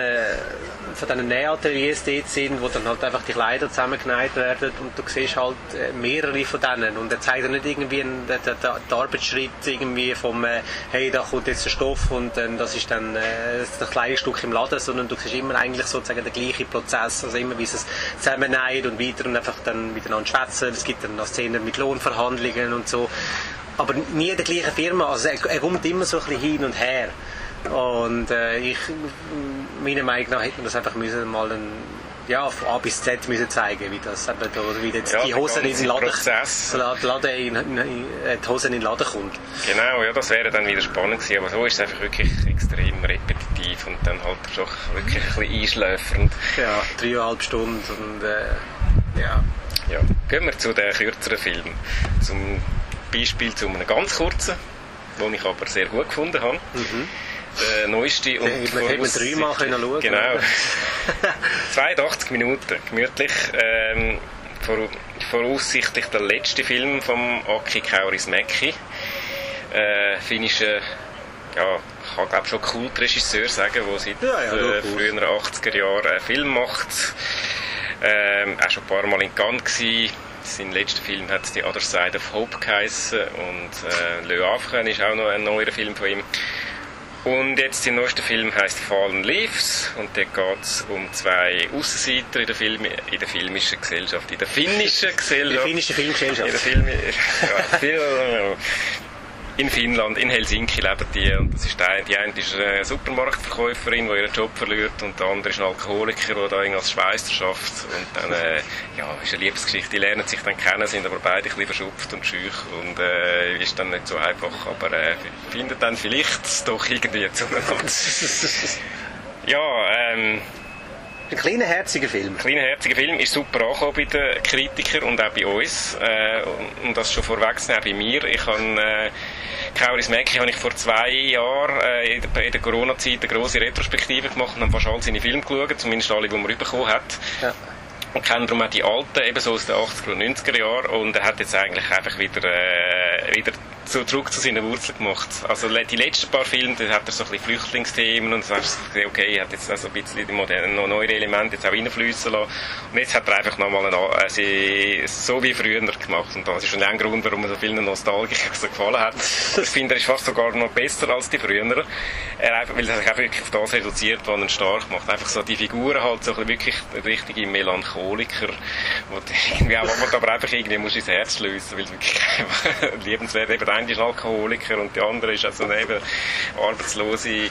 von diesen Nähateliers dort sind, wo dann halt einfach die Kleider zusammengenäht werden und du siehst halt äh, mehrere von denen und er zeigt nicht irgendwie einen, den, den, den Arbeitsschritt irgendwie vom äh, hey, da kommt jetzt der Stoff und äh, das ist dann äh, das Stück im Laden, sondern du siehst immer eigentlich sozusagen den gleichen Prozess, also immer wie es zusammennäht und weiter und einfach dann miteinander schwätzen. Es gibt dann noch Szenen mit Lohnverhandlungen und so aber nie der gleichen Firma, also er, er kommt immer so ein bisschen hin und her. Und äh, ich, meiner Meinung nach hätte man das einfach müssen mal ein, ja, von A bis Z müssen zeigen, wie das eben, oder wie jetzt ja, die Hosen in den Laden, Laden in, in, in, die Hosen in den Laden kommt. Genau, ja, das wäre dann wieder spannend gewesen, aber so ist es einfach wirklich extrem repetitiv und dann halt schon wirklich ein bisschen einschläfernd. Ja, dreieinhalb Stunden und äh, ja. Ja, gehen wir zu den kürzeren Filmen. Zum Beispiel zu einem ganz kurzen, den ich aber sehr gut gefunden habe. Mhm der neueste. Und ja, man hätte dreimal können schauen Genau. 82 Minuten, gemütlich. Ähm, vor, voraussichtlich der letzte Film von Aki Kaurismäki. Äh, finnischer, ja, ich kann glaube schon Kultregisseur sagen, der seit ja, ja, äh, frühen 80er Jahren einen Film macht. Ähm, auch schon ein paar Mal in Cannes gewesen. Sein letzter Film hat «The Other Side of Hope» geheißen und äh, «Le Havre» ist auch noch ein neuer Film von ihm. Und jetzt der neueste Film heißt Fallen Leaves und da geht es um zwei Aussenseiter in der, Film, in der filmischen Gesellschaft, in der finnischen Gesellschaft. In der finnischen Filmgesellschaft. In der Film, ja, in Finnland, in Helsinki leben die. Und das ist die, die eine ist eine Supermarktverkäuferin, die ihren Job verliert. Und der andere ist ein Alkoholiker, der da als Schweizer schafft. Und dann äh, ja, ist eine Liebesgeschichte, die lernen sich dann kennen, sind aber beide ein bisschen verschupft und schüch. Und äh, ist dann nicht so einfach, aber äh, findet dann vielleicht doch irgendwie zueinander. ja, ähm, Ein kleiner, herziger Film. Ein kleiner, herziger Film ist super angekommen bei den Kritikern und auch bei uns. Äh, und das schon vorweg auch bei mir. Ich habe äh, Kauris Mäcki habe ich vor zwei Jahren äh, in der, Corona-Zeit eine grosse Retrospektive gemacht und habe fast alle seine Filme geschaut, zumindest alle, die man bekommen hat. Ja und kenne darum auch die alten, eben so aus den 80er und 90er Jahren und er hat jetzt eigentlich einfach wieder, äh, wieder zurück zu seinen Wurzeln gemacht. Also die letzten paar Filme, da hat er so ein bisschen Flüchtlingsthemen und so hast du gesehen, okay, er hat jetzt also ein bisschen die modernen, noch neue Elemente jetzt auch reinfließen lassen. Und jetzt hat er einfach nochmal eine, äh, so wie früher gemacht. Und das ist schon ein Grund, warum er so vielen Nostalgikern so gefallen hat. Ich finde, er ist fast sogar noch besser als die früher. Er einfach, weil er sich auch wirklich auf das reduziert, was ihn stark macht. Einfach so die Figuren halt so ein wirklich richtige Melancholiker, wo irgendwie auch, aber einfach irgendwie musst ins Herz schliessen, weil es wirklich liebenswert eben eine ist Alkoholiker und die andere ist also eben Arbeitslose.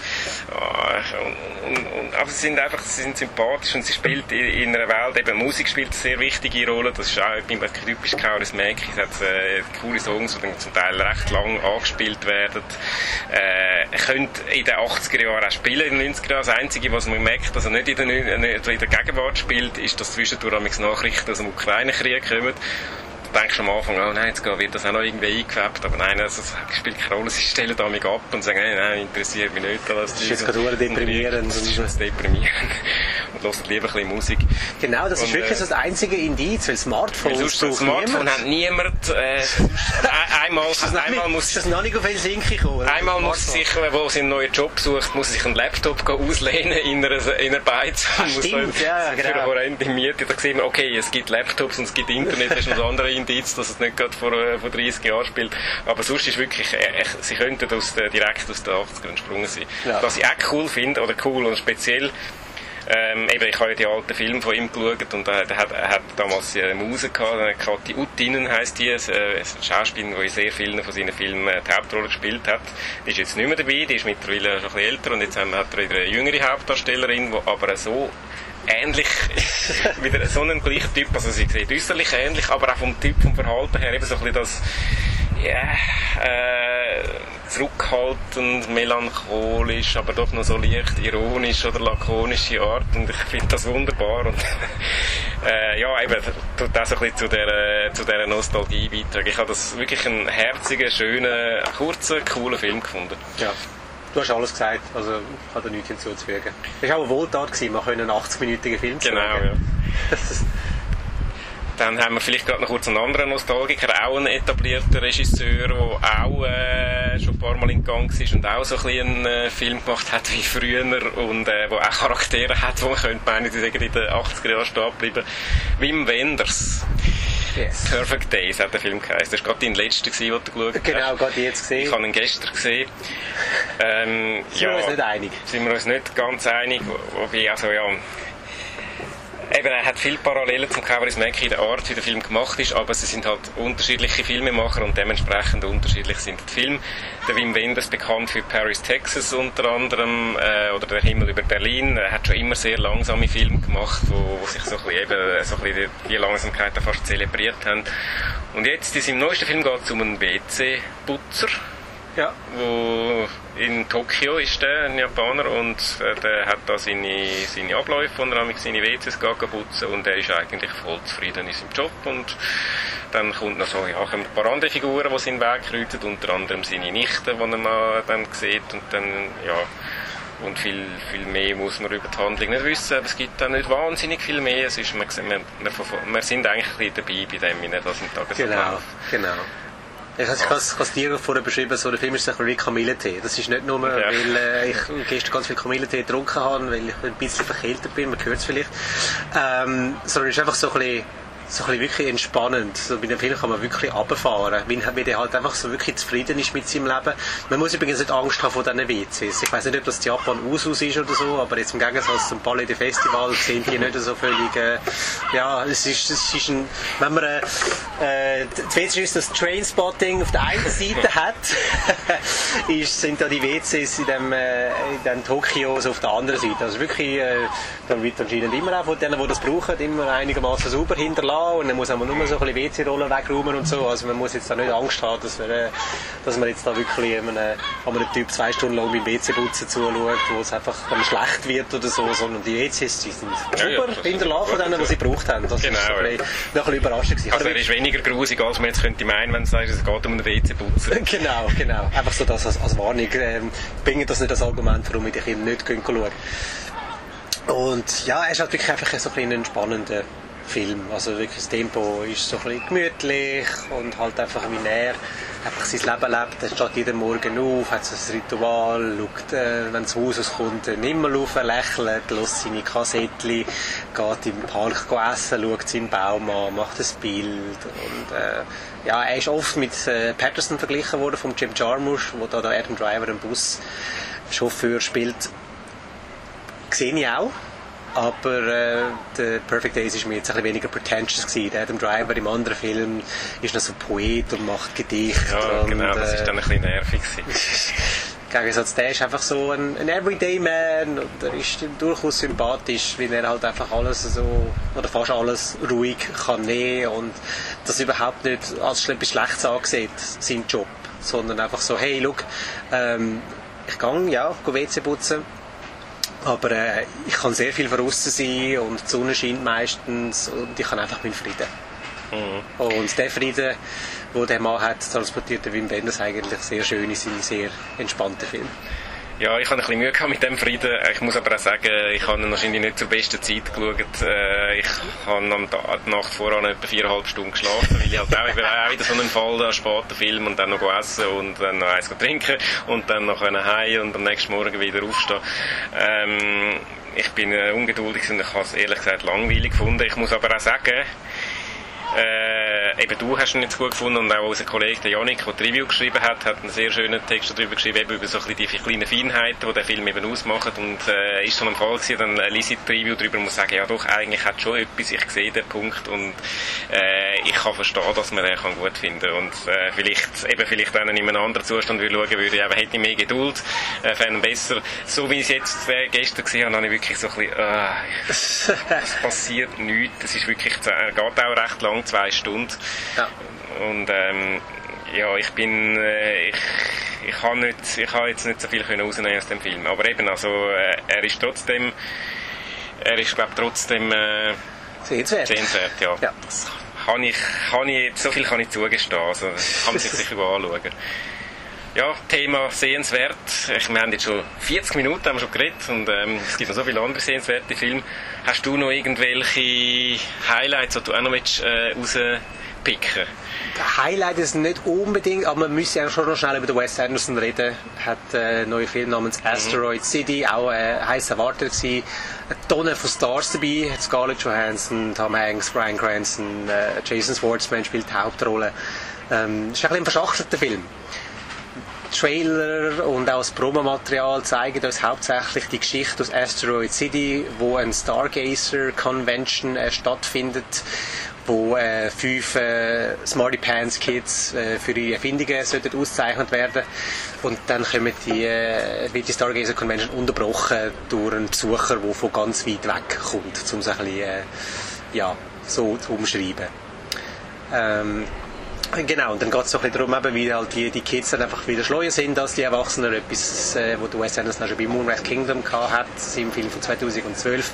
Und, und, und, aber sie sind einfach sie sind sympathisch und sie spielt in, in einer Welt, eben Musik spielt eine sehr wichtige Rolle. Das ist auch typisch Kauris Mäki. Es hat äh, coole Songs, die dann zum Teil recht lang angespielt werden. Äh, könnte in den 80er Jahren auch spielen, in den 90er Jahren. Das Einzige, was man merkt, dass er nicht in der, in der Gegenwart spielt, ist, dass zwischendurch Nachrichten aus dem Ukraine-Krieg kommen denkst am Anfang, oh nein, jetzt wird das auch noch irgendwie eingefärbt, aber nein, also, es spielt keine Rolle, sie stellen damit ab und sagen, nein, nein, interessiert mich nicht. Das ist jetzt gerade deprimierend. Das ist deprimierend. Und hören lieber ein bisschen Musik. Genau, das und, ist wirklich äh, das einzige Indiz, weil Smartphones weil sonst Smartphone hat niemand, äh, einmal, einmal muss... Ist das noch nicht auf Helsinki gekommen? Einmal muss sich, wo sie einen neuen Job sucht, muss sich einen Laptop auslehnen in einer, in einer Beiz. Ah, stimmt, ja, genau. Für eine horrende Miete. Da sehen wir, okay, es gibt Laptops und es gibt Internet, das ist ein anderes Indiz, dass es nicht gerade vor, äh, vor 30 Jahren spielt. Aber sonst ist wirklich, äh, sie könnten aus der, direkt aus den 80ern entsprungen sein. Ja. Was ich auch cool finde, oder cool und speziell, ähm, eben, ich habe ja die alten Filme von ihm geschaut und äh, er hat, er hat damals eine Muse gehabt, Kathi Uttinen heisst die, äh, eine Schauspielerin, die in sehr vielen von seinen Filmen äh, die Hauptrolle gespielt hat. Die ist jetzt nicht mehr dabei, die ist mittlerweile schon ein bisschen älter und jetzt haben, hat er wieder eine jüngere Hauptdarstellerin, die aber so ähnlich, wieder so ein gleicher Typ, also sie sieht äußerlich ähnlich, aber auch vom Typ, vom Verhalten her eben so ein bisschen das, ja, äh, zurückhaltend, melancholisch, aber doch noch so leicht ironisch oder lakonische Art und ich finde das wunderbar und äh, ja, eben, tut so ein bisschen zu dieser, zu dieser Nostalgie beitragen. Ich habe das wirklich einen herzigen, schönen, kurzen, coolen Film gefunden. Ja. Du hast alles gesagt, also ich habe da nichts hinzuzufügen. Es war auch eine Wohltat, gewesen, man einen 80-minütigen Film Genau, ja. Dann haben wir vielleicht gerade noch kurz einen anderen Nostalgiker, auch ein etablierter Regisseur, der auch äh, schon ein paar Mal in Gang ist und auch so ein einen äh, Film gemacht hat wie früher und äh, wo auch Charaktere hat, wo man könnte meinen, die in den 80er Jahren stehen bleiben. Wim Wenders. Yes. Perfect Days hat der Film geheißen. Das war gerade dein letzter, den du geschaut hast. Genau, gerade jetzt gesehen. Ich habe ihn gestern gesehen. Ähm, sind ja, wir uns nicht einig? Sind wir uns nicht ganz einig. Wobei, also ja, Eben, er hat viele Parallelen zum Cowboys Mac in der Art, wie der Film gemacht ist, aber sie sind halt unterschiedliche Filmemacher und dementsprechend unterschiedlich sind die Filme. Der Wim Wenders, bekannt für Paris, Texas unter anderem, äh, oder Der Himmel über Berlin, er hat schon immer sehr langsame Filme gemacht, wo, wo sich so ein bisschen, eben, so ein bisschen die, die Langsamkeit fast zelebriert haben. Und jetzt, in seinem neuesten Film geht es um einen WC-Putzer, ja. wo in Tokio ist der, ein Japaner, und äh, der hat da seine, seine Abläufe, wo er seine WCs putzen und er ist eigentlich voll zufrieden in seinem Job und dann kommt noch so, ja, ein paar andere Figuren, die seinen Weg kreuzen, unter anderem seine Nichte, die er dann sieht und dann, ja, und viel, viel mehr muss man über die Handlung nicht wissen, aber es gibt dann nicht wahnsinnig viel mehr, es ist, wir, wir, wir sind eigentlich dabei bei dem, er das im Tagesablauf Genau, genau. Ich, habe es dir vorher beschrieben, so der Film ist ein wie Kamillentee. Das ist nicht nur, ja. weil äh, ich gestern ganz viel Kamillentee getrunken habe, weil ich ein bisschen verkältet bin, man hört es vielleicht, ähm, sondern es ist einfach so ein bisschen so ein wirklich entspannend. So bei dem Film kann man wirklich runterfahren, weil, weil der halt einfach so wirklich zufrieden ist mit seinem Leben. Man muss übrigens nicht Angst haben vor diesen WCs. Ich weiß nicht, ob das Japan Usus ist oder so, aber jetzt im Gegensatz zum Palais de Festival sind die nicht so völlig, äh, ja, es ist, es ist ein, wenn man, äh, die WCs ist das Trainspotting auf der einen Seite hat, ist, sind da die WCs in dem, äh, in dem Tokio so auf der anderen Seite. Also wirklich, äh, dann wird anscheinend immer auch von denen, die das brauchen, immer einigermaßen sauber hinterlassen lassen und dann muss man nur so ein bisschen WC-Rollen wegräumen und so. Also man muss jetzt da nicht Angst haben, dass, wir, äh, dass man jetzt da wirklich einem, einem Typ zwei Stunden lang beim WC-Putzen zuschaut, wo es einfach dann schlecht wird oder so, sondern die WCs, die sind super ja, ja, hinterlassen von denen, die sie gebraucht haben. Das genau, war ein, ja. ein bisschen überraschend. Gewesen. Also er ist weniger grusig, als man jetzt könnte meinen, wenn es sagt, es geht um einen WC-Putzen. genau, genau. Einfach so das als, als Warnung. Ähm, bringen das nicht als Argument, warum wir die Kinder nicht schauen. Und ja, er ist halt wirklich einfach so ein entspannender Film. Also wirklich das Tempo ist so ein gemütlich und halt einfach wie er einfach sein Leben lebt. Er steht jeden Morgen auf, hat so ein Ritual, schaut, äh, wenn das Haus auskommt, immer auf, lächelt, lässt seine Kassettchen, geht im Park essen, schaut seinen Baum an, macht ein Bild und äh, ja, er ist oft mit äh, Patterson verglichen worden, vom Jim Jarmusch, wo da der Adam Driver einen Buschauffeur spielt. Sehe ich auch. Aber äh, der Perfect Days ist mir jetzt ein bisschen weniger pretentious gewesen. Der Adam Driver im anderen Film ist noch so Poet und macht Gedichte. Ja, und, genau, das ist dann ein bisschen nervig Gegensatz, der ist einfach so ein, ein Everyday Man und er ist durchaus sympathisch, weil er halt einfach alles so, oder fast alles ruhig kann nehmen und das überhaupt nicht als etwas Schlechtes angesehen, sein Job, sondern einfach so, hey, look, ähm, ich gehe, ja, WC putzen, aber äh, ich kann sehr viel draußen sein und die Sonne scheint meistens und ich habe einfach meinen Frieden. Mhm. Und der Frieden, den der Mann hat, transportiert der Wim Wenders eigentlich sehr schön in seinen sehr entspannten Film. Ja, ich habe ein bisschen Mühe mit dem Frieden. Ich muss aber auch sagen, ich habe wahrscheinlich nicht zur besten Zeit geschaut. Äh, ich habe am Tag, die Nacht voran etwa viereinhalb Stunden geschlafen, weil ich halt auch, ich auch wieder so einen Fall, einen späten Film und dann noch essen und dann noch eins trinken und dann noch heim und am nächsten Morgen wieder aufstehen. Ähm, ich bin äh, ungeduldig und ich habe es ehrlich gesagt langweilig gefunden. Ich muss aber auch sagen, äh, eben du hast ihn jetzt gut gefunden und auch unser Kollege der Janik, der die Review geschrieben hat, hat einen sehr schönen Text darüber geschrieben, eben über so ein bisschen die kleinen Feinheiten, die der Film eben ausmacht. Und äh, ist so ein Fall gewesen, dann lese ich die Review darüber und muss sagen, ja doch, eigentlich hat schon etwas, ich sehe den Punkt und äh, ich kann verstehen, dass man den kann gut finden und äh, vielleicht, eben vielleicht er in einem anderen Zustand würde schauen würde, aber hätte ich mehr Geduld, äh, fände besser. So wie ich es jetzt äh, gestern gesehen habe, habe ich wirklich so ein bisschen, äh, es passiert nichts, es ist wirklich, äh, geht auch recht lang zwei Stunden. Ja. Und ähm, ja, ich bin, äh, ich, ich habe nicht, ich habe jetzt nicht so viel können rausnehmen aus dem Film. Aber eben, also äh, er ist trotzdem, er ist glaube trotzdem äh, sehenswert. sehenswert ja. ja. Das kann ich, kann ich, so viel kann ich zugestehen. Also kann man sich sicher anschauen. Ja, Thema sehenswert. Ich, wir haben jetzt schon 40 Minuten haben wir schon geredet und ähm, es gibt noch so viele andere sehenswerte Filme. Hast du noch irgendwelche Highlights, die du auch noch willst, äh, rauspicken Highlight ist nicht unbedingt, aber man müsste ja schon noch schnell über den Wes Anderson reden. Er hat äh, einen neuen Film namens Asteroid mhm. City, auch äh, heiß erwartet gewesen. Eine Tonne von Stars dabei, Scarlett Johansson, Tom Hanks, Brian Cranston, äh, Jason Schwartzman spielt die Hauptrolle. Ähm, ist ein bisschen ein verschachtelter Film. Trailer und auch das Promomaterial zeigen uns hauptsächlich die Geschichte aus Asteroid City, wo ein Stargazer Convention äh, stattfindet wo äh, fünf äh, Smarty Pants Kids äh, für ihre Erfindungen sollten ausgezeichnet werden und dann kommen die, äh, wird die Stargazer Convention unterbrochen durch einen Besucher, der von ganz weit weg kommt, um es ein bisschen äh, ja, so zu umschreiben. Ähm, Genau, und dann geht es so ein bisschen darum, eben, wie halt die, die Kids dann einfach wieder schleuer sind als die Erwachsenen. Etwas, äh, wo Wes Anderson schon bei Moonrise Kingdom hat, im Film von 2012.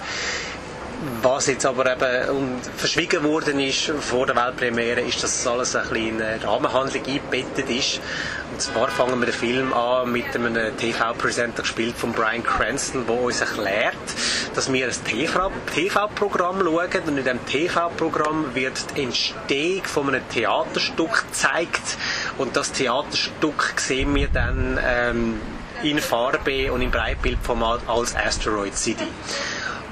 Was jetzt aber eben verschwiegen worden ist vor der Weltpremiere, ist, dass alles ein bisschen in eine Rahmenhandlung eingebettet ist. Und zwar fangen wir den Film an mit einem TV-Presenter gespielt von Brian Cranston, der uns erklärt, dass wir ein TV-Programm schauen und in diesem TV-Programm wird die Entstehung von einem Theaterstück gezeigt und das Theaterstück sehen wir dann ähm, in Farbe und im Breitbildformat als Asteroid City.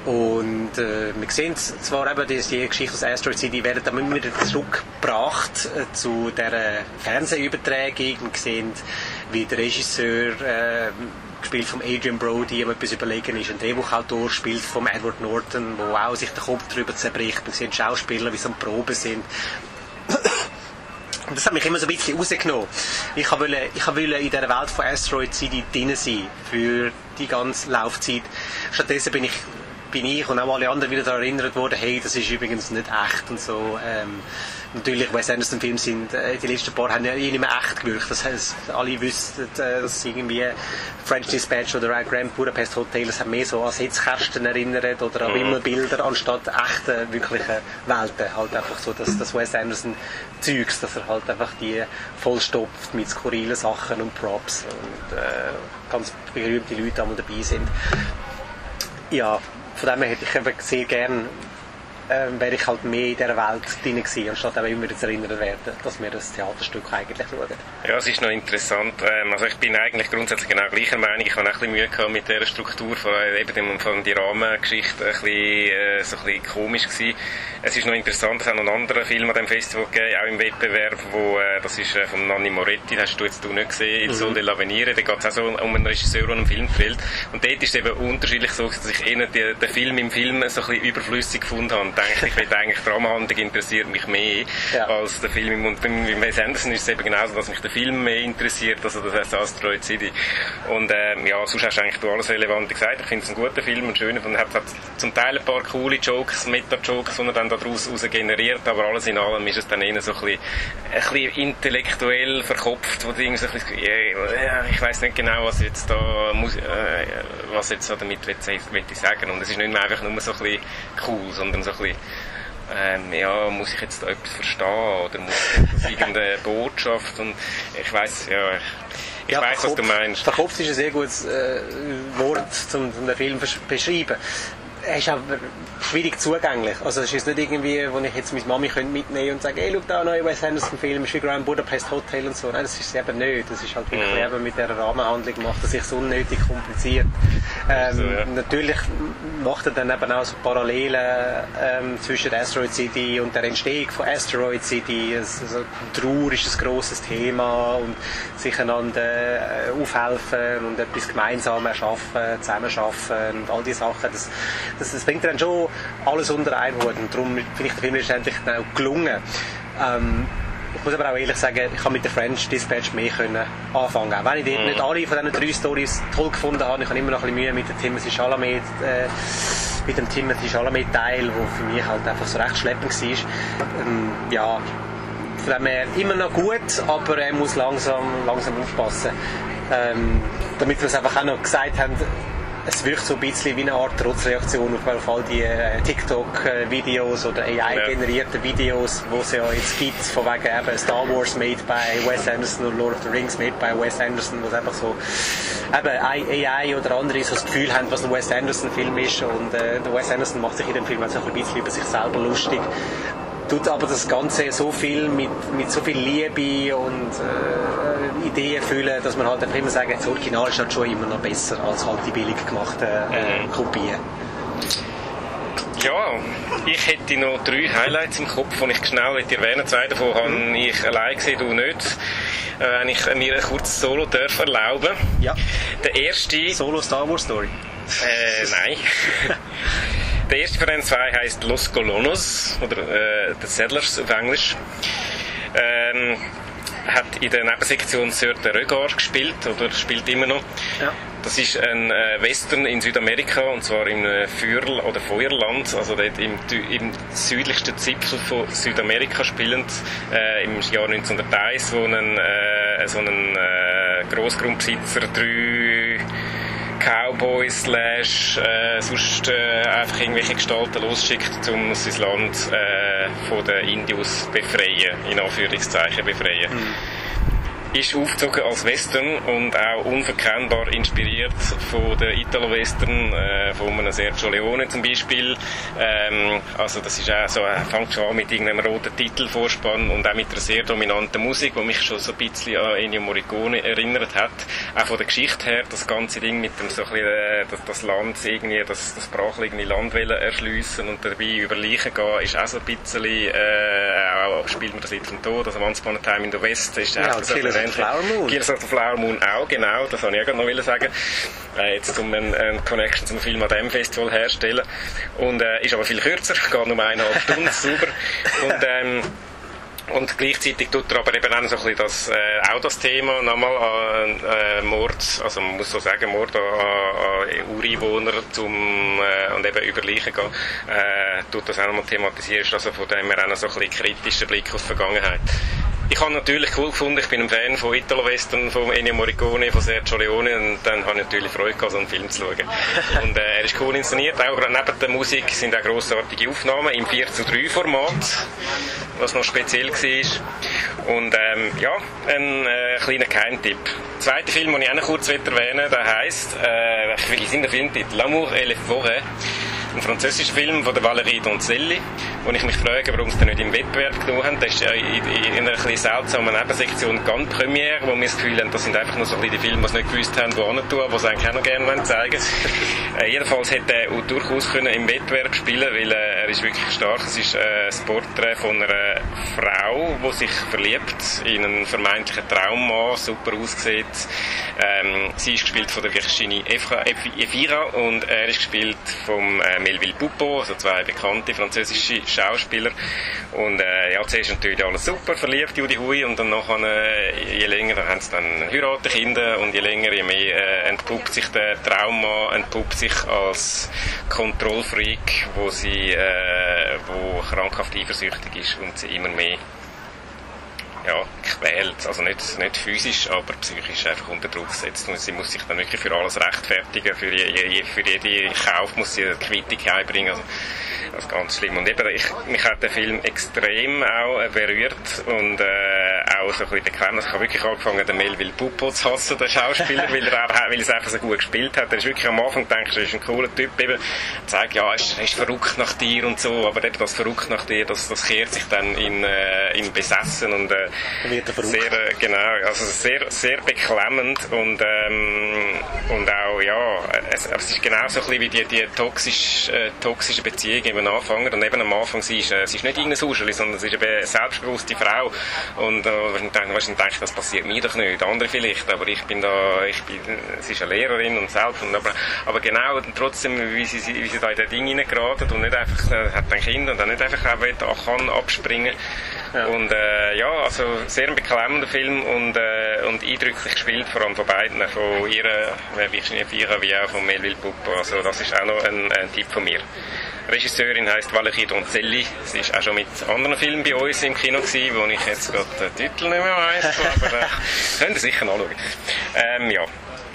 Und äh, wir sehen zwar eben, dass die Geschichte aus Asteroid City werden dann immer wieder zurückgebracht äh, zu der Fernsehübertragung. Wir sehen, wie der Regisseur, äh, gespielt von Adrian Brody, ihm etwas überlegen ist, ein Drehbuchautor spielt von Edward Norton, wo auch sich der Kopf darüber zerbricht. Wir sehen Schauspieler, wie sie am Proben sind. Und das hat mich immer so ein bisschen rausgenommen. Ich wollte, ich wollte in dieser Welt von Asteroid City drin sein, für die ganze Laufzeit. Stattdessen bin ich bin ich und auch alle anderen wieder daran erinnert worden, hey, das ist übrigens nicht echt und so. Ähm, natürlich, Wes Anderson Filme sind, äh, die letzten paar haben ja eh nicht mehr echt gewirkt. Das heißt, alle wüssten, äh, dass irgendwie French Dispatch oder Grand Budapest Hotel, das haben mehr so an Setzkästen erinnert oder an Wimmelbilder anstatt echten, wirklichen Welten. Halt einfach so, dass das Wes Anderson Zeugs, dass er halt einfach die vollstopft mit skurrilen Sachen und Props und äh, ganz berühmte Leute einmal dabei sind. Ja, von dem her hätte ich eben sehr gern ähm, wäre ich halt mehr in dieser Welt drin gewesen, anstatt eben immer zu erinnern werden, dass wir das Theaterstück eigentlich schauen. Ja, es ist noch interessant. Ähm, also ich bin eigentlich grundsätzlich genau gleicher Meinung. Ich habe ein bisschen Mühe gehabt mit dieser Struktur, von, äh, eben dem, von die Rahmengeschichte ein bisschen, äh, so ein bisschen komisch gewesen. Es ist noch interessant, es hat noch einen anderen Film an dem Festival gegeben, auch im Wettbewerb, wo, äh, das ist äh, von Nanni Moretti, das hast du jetzt du nicht gesehen, Il Sol mhm. dell'Avenire, da geht es auch so um einen Regisseur, der einen Film dreht. Und dort ist es eben unterschiedlich so, dass ich eher die, den Film im Film so ein bisschen überflüssig gefunden habe denke, ich will eigentlich Dramahandlung interessiert mich mehr ja. als der Film. Und beim Wes Anderson ist es eben genauso, dass mich der Film mehr interessiert, als das Asteroid City. Und ähm, ja, sonst hast du eigentlich du alles Relevante gesagt. Ich finde es ein guter Film, ein schöner. Und hat, hat zum Teil ein paar coole Jokes, Meta-Jokes, die er dann daraus generiert. Aber alles in allem ist es dann eher so ein bisschen, ein bisschen intellektuell verkopft, wo irgendwie so ein bisschen, ja, ich weiß nicht genau, was jetzt da muss, äh, was jetzt so damit will, will ich sagen. Und es ist nicht mehr einfach nur so ein bisschen cool, sondern so ein bisschen ähm, ja, muss ich jetzt da etwas verstehen? Oder muss ich irgendeine Botschaft? Und ich weiß ja, ich ja, weiß, was du meinst. Verkopft ist ein sehr gutes äh, Wort, um, um den Film zu beschreiben er ist aber schwierig zugänglich. Also es ist nicht irgendwie, wo ich jetzt meine Mami könnte mitnehmen und sagen, hey, schau da, neue Wes Anderson Film, ist wie Grand Budapest Hotel und so. Nein, das ist es eben nicht. Das ist halt wirklich mhm. eben mit dieser Rahmenhandlung macht er sich unnötig kompliziert. Ähm, so, ja. Natürlich macht er dann eben auch so Parallelen ähm, zwischen Asteroid City und der Entstehung von Asteroid City. Also, Trauer ist ein grosses Thema und sich einander äh, aufhelfen und etwas gemeinsam erschaffen, zusammen schaffen und all diese Sachen. Das, das, das bringt dann schon alles unter einen Hut und darum finde ich der Film letztendlich auch gelungen. Ähm, ich muss aber auch ehrlich sagen, ich habe mit der French Dispatch mehr können anfangen. Auch wenn ich mm. nicht alle von diesen drei Stories toll gefunden habe, ich habe immer noch ein bisschen Mühe mit dem Timothy Chalamet, äh, mit dem Timothy Chalamet Teil, der für mich halt einfach so recht schleppend war. Ähm, ja, von dem her immer noch gut, aber er muss langsam, langsam aufpassen. Ähm, damit wir es einfach auch noch gesagt haben, es wirkt so ein bisschen wie eine Art Trotzreaktion auf, all die äh, TikTok-Videos oder AI-generierten Videos, wo es ja jetzt gibt, von wegen eben Star Wars made by Wes Anderson oder Lord of the Rings made by Wes Anderson, wo es einfach so eben AI oder andere so das Gefühl haben, was ein Wes Anderson-Film ist und äh, der Wes Anderson macht sich in dem Film auch so ein bisschen über sich selber lustig tut aber das Ganze so viel mit, mit so viel Liebe und äh, Ideen füllen, dass man halt einfach immer sagt, das Original ist halt schon immer noch besser als halt die billig gemachten äh, mhm. Kopien. Ja, ich hätte noch drei Highlights im Kopf, die ich schnell erwähnen Zwei davon mhm. habe ich allein gesehen, du nicht. Äh, wenn ich mir ein kurzes Solo darf erlauben. Ja. Der erste... Solo Star Wars Story? Äh, nein. Der erste von den zwei heißt Los Colonos oder äh, The Settlers auf Englisch. Ähm, hat in der Nebensektion Sir de Regard gespielt oder spielt immer noch. Ja. Das ist ein äh, Western in Südamerika und zwar im äh, Feuer- oder Feuerland, also dort im, im südlichsten Zipfel von Südamerika spielend, äh, im Jahr 1901, wo ein, äh, so ein äh, Großgrundbesitzer drei Cowboys slash äh, sonst äh, einfach irgendwelche Gestalten losschickt, um sein Land äh, von den Indios befreien, in Anführungszeichen befreien. Mhm ist aufgezogen als Western und auch unverkennbar inspiriert von der Italo-Western, äh, von einem Sergio Leone zum Beispiel. Ähm, also das ist auch so, äh, fängt schon an mit irgendeinem roten Titelvorspann und auch mit einer sehr dominanten Musik, die mich schon so ein bisschen an Ennio Morricone erinnert hat. Auch von der Geschichte her, das ganze Ding mit dem so ein bisschen, äh, das, das Land irgendwie, das, das brachliegende Land erschliessen und dabei über Leichen gehen, ist auch so ein bisschen, äh, auch, spielt man das jetzt vom Tod, also Once Upon a Time in the West ist ja, auch so Flower Moon. Gears of the Flower Moon auch, genau, das wollte ich auch noch sagen. Äh, jetzt um eine, eine Connection zum Film an diesem Festival herstellen. Und äh, ist aber viel kürzer, geht nur eineinhalb Stunden, super. Und ähm, Und gleichzeitig tut er aber eben auch, so ein bisschen das, äh, auch das Thema nochmal an äh, Mord, also man muss so sagen, Mord an, an Ureinwohner zum, äh, und eben über Leichen gehen, äh, tut das auch nochmal thematisieren, also von dem her auch noch so ein bisschen kritischer Blick auf die Vergangenheit. Ich habe natürlich cool gefunden, ich bin ein Fan von Italo-Western, von Ennio Morricone, von Sergio Leone und dann habe ich natürlich Freude gehabt, so einen Film zu schauen. Und äh, er ist cool inszeniert, auch neben der Musik sind auch grossartige Aufnahmen im 4 zu 3 Format, was noch speziell war. Und ähm, ja, ein äh, kleiner Geheimtipp. Der zweite Film, den ich auch noch kurz erwähnen möchte, der heisst, äh, ich vergesse den Filmtitel, L'amour et les forêts ein französischer Film von der Valérie Donzelli, wo ich mich frage, warum sie den nicht im Wettbewerb genommen haben. Das ist ja in, in einer etwas seltsamen Nebensektion ganz Premiere, wo wir das Gefühl haben, das sind einfach nur so die Filme, die nicht gewusst haben, wo tun, die sie eigentlich auch noch gerne zeigen wollen. äh, jedenfalls hätte er durchaus können im Wettbewerb spielen weil äh, er ist wirklich stark. Es ist äh, ein Porträt von einer Frau, die sich verliebt in einen vermeintlichen Traummann, super aussieht. Ähm, sie ist gespielt von der Virginie Efira und er ist gespielt vom äh, Melville Poupeau, also zwei bekannte französische Schauspieler. Und äh, ja, zuerst natürlich alles super, verliebt, Judy Hui, und dann nachher, äh, je länger, dann haben sie dann heiraten Kinder, und je länger, je mehr äh, entpuppt sich der Trauma, entpuppt sich als Kontrollfreak, wo sie, äh, wo krankhaft eifersüchtig ist und sie immer mehr ja, quält. Also nicht, nicht physisch, aber psychisch einfach unter Druck setzt. Und sie muss sich dann wirklich für alles rechtfertigen. Für, je, für jeden Kauf muss sie eine Quittung einbringen. Also, das ist ganz schlimm. Und eben, ich, mich hat der Film extrem auch äh, berührt und äh, auch so ein bisschen bequem. Ich habe wirklich angefangen, den Melville Pupo zu hassen, den Schauspieler, weil er, weil er es einfach so gut gespielt hat. Er ist wirklich am Anfang gedacht, er ist ein cooler Typ, eben, zeigt, ja, er ist, er ist verrückt nach dir und so, aber eben das verrückt nach dir, das, das kehrt sich dann in, äh, in Besessen und äh, sehr, äh, genau, also sehr, sehr beklemmend und, ähm, und auch, ja, es, es ist genau so ein bisschen wie die, die toxisch, äh, toxische Beziehung eben anfangen und eben am Anfang sie ist, äh, sie ist nicht irgendein Suscheli, sondern sie ist eine selbstbewusste Frau. Und äh, wahrscheinlich denke das passiert mir doch nicht, andere vielleicht, aber ich bin da, ich bin, sie ist eine Lehrerin und selbst, und aber, aber genau trotzdem, wie sie, wie sie da in das Ding hineingeraten und nicht einfach, äh, hat ein Kind und dann nicht einfach auch kann abspringen. Ja. und äh, ja, also sehr ein beklemmender Film und, äh, und eindrücklich gespielt, vor allem von beiden, von ihrer, äh, Virginie Fira, wie auch von Melville Pupo, also das ist auch noch ein, ein Tipp von mir. Regisseurin heißt Valerie Donzelli. Sie ist auch schon mit anderen Filmen bei uns im Kino gewesen, wo ich jetzt gerade den Titel nicht mehr weiss, aber äh, könnt ihr sicher anschauen. Ähm, ja,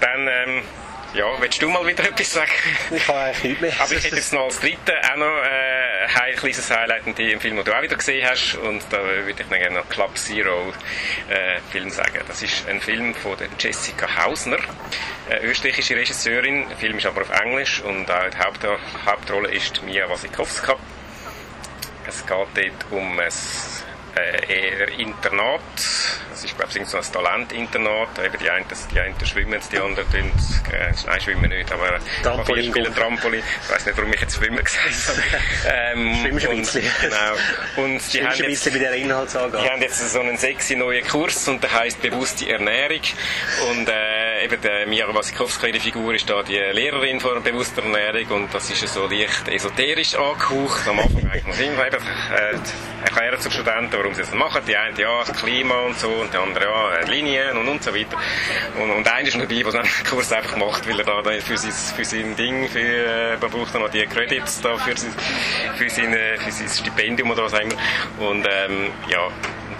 dann ähm, ja, willst du mal wieder etwas sagen? Ich habe eigentlich nichts mehr. Aber ich hätte jetzt noch als dritte auch noch äh, ein kleines Highlight in dem Film, den du auch wieder gesehen hast. Und da würde ich noch gerne noch Club Zero äh, Film sagen. Das ist ein Film von der Jessica Hausner, äh, österreichische Regisseurin. Der Film ist aber auf Englisch und auch die Haupt Hauptrolle ist Mia Wasikowska. Es geht dort um ein äh, eher Internat. Das ist, glaube ich, so ein Talentinternat. Eben die einen, die einen schwimmen, die anderen tun, äh, nein, schwimmen nicht, aber Trampolin spielen Trampolin. Ich weiß nicht, warum ich jetzt schwimmen gesagt habe. ähm, Schwimmst ein bisschen. Genau. Und die haben, jetzt, bei der Inhaltsangabe. die haben jetzt so einen sexy neuen Kurs und der heißt bewusste Ernährung. Und äh, eben der Mira Wasikowska, die Figur, ist da die Lehrerin von bewusster Ernährung und das ist so leicht esoterisch angehaucht. Am Anfang eigentlich muss ich eben äh, erklären zu Studenten, warum sie das machen. Die einen, ja, das Klima und so, und die anderen, ja, Linien und, und so weiter. Und, und einer ist noch dabei, der den Kurs einfach macht, weil er da für sein, für sein Ding, für, äh, man braucht noch die Credits da für sein, für, seine, für sein Stipendium oder was auch immer. Und, ähm, ja,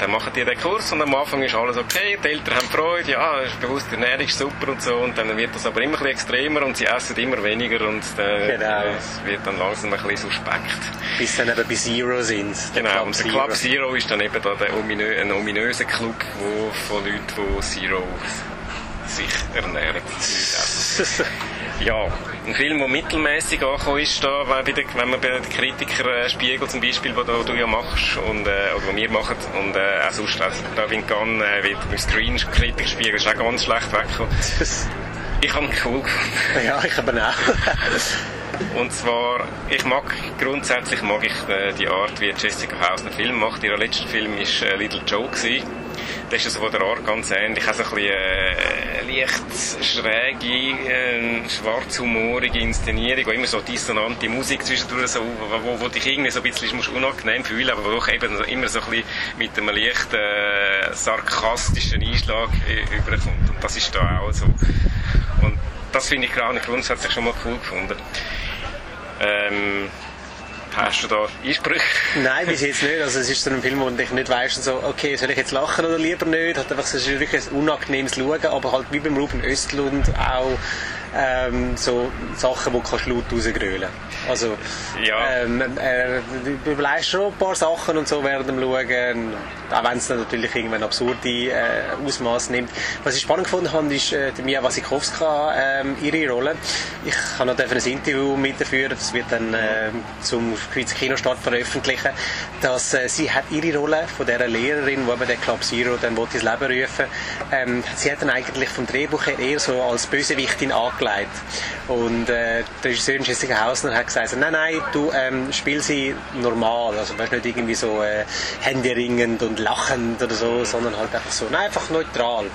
dann machen die den Kurs und am Anfang ist alles okay, die Eltern haben Freude, ja, bewusst die Ernährung ist super und so und dann wird das aber immer ein bisschen extremer und sie essen immer weniger und äh, genau. es wird dann langsam ein bisschen suspekt. Bis dann eben bei Zero sind. Genau, und der Club Zero ist dann eben da der ominö ein ominöser Club wo, von Leuten, die Zero sich ernähren. ja, ein Film, der mittelmäßig angekommen ist, da, wenn man bei den Kritikern äh, Spiegel zum Beispiel, wo du, du ja machst, und, äh, oder wir machen, und äh, auch sonst, da bin Gunn, äh, wird beim Screen Kritikspiegel ist auch ganz schlecht weggekommen. Ich habe ihn cool gefunden. Ja, ich habe ihn auch. Und zwar, ich mag, grundsätzlich mag ich äh, die Art, wie Jessica Hausner Film macht. Ihr letzter Film war äh, Little Joe. Gewesen. Das ist so von der Art ganz ähnlich. Also ein bisschen äh, leicht schräge, äh, schwarzhumorige Inszenierung, wo immer so dissonante Musik zwischendurch so, wo, wo dich irgendwie so ein bisschen musst unangenehm fühlen, aber doch eben immer so ein bisschen mit einem leicht äh, sarkastischen Einschlag äh, überkommt. Und das ist da auch so. Und das finde ich gerade grundsätzlich schon mal cool gefunden. Ähm, Hast du da Einsprüche? Nein, bis jetzt nicht. Also es ist so ein Film, wo ich nicht weiss, so, okay, soll ich jetzt lachen oder lieber nicht? Hat einfach, es ist wirklich ein unangenehmes Schauen, aber halt wie beim Ruben Östlund auch ähm, so Sachen, die kannst du laut rausgrölen. Also, ja. ähm, äh, du überlegst schon ein paar Sachen und so während dem Schauen, auch wenn es dann natürlich irgendwann absurde äh, Ausmaße nimmt. Was ich spannend gefunden habe, ist äh, Mia Wasikowska, ähm, ihre Rolle. Ich habe noch ein Interview mit ihr führen, das wird dann äh, zum Schweizer Kinostart veröffentlichen, dass äh, sie hat ihre Rolle von der Lehrerin, die den Club Zero dann ins Leben rufen ähm, sie hat dann eigentlich vom Drehbuch her eher so als Bösewichtin angelegt. Und äh, die Regisseurin Jessica Hausner hat gesagt, nein, nein, du ähm, spiel sie normal, also weißt nicht irgendwie so äh, händeringend und lachend oder so, sondern halt einfach so, nein, einfach neutral.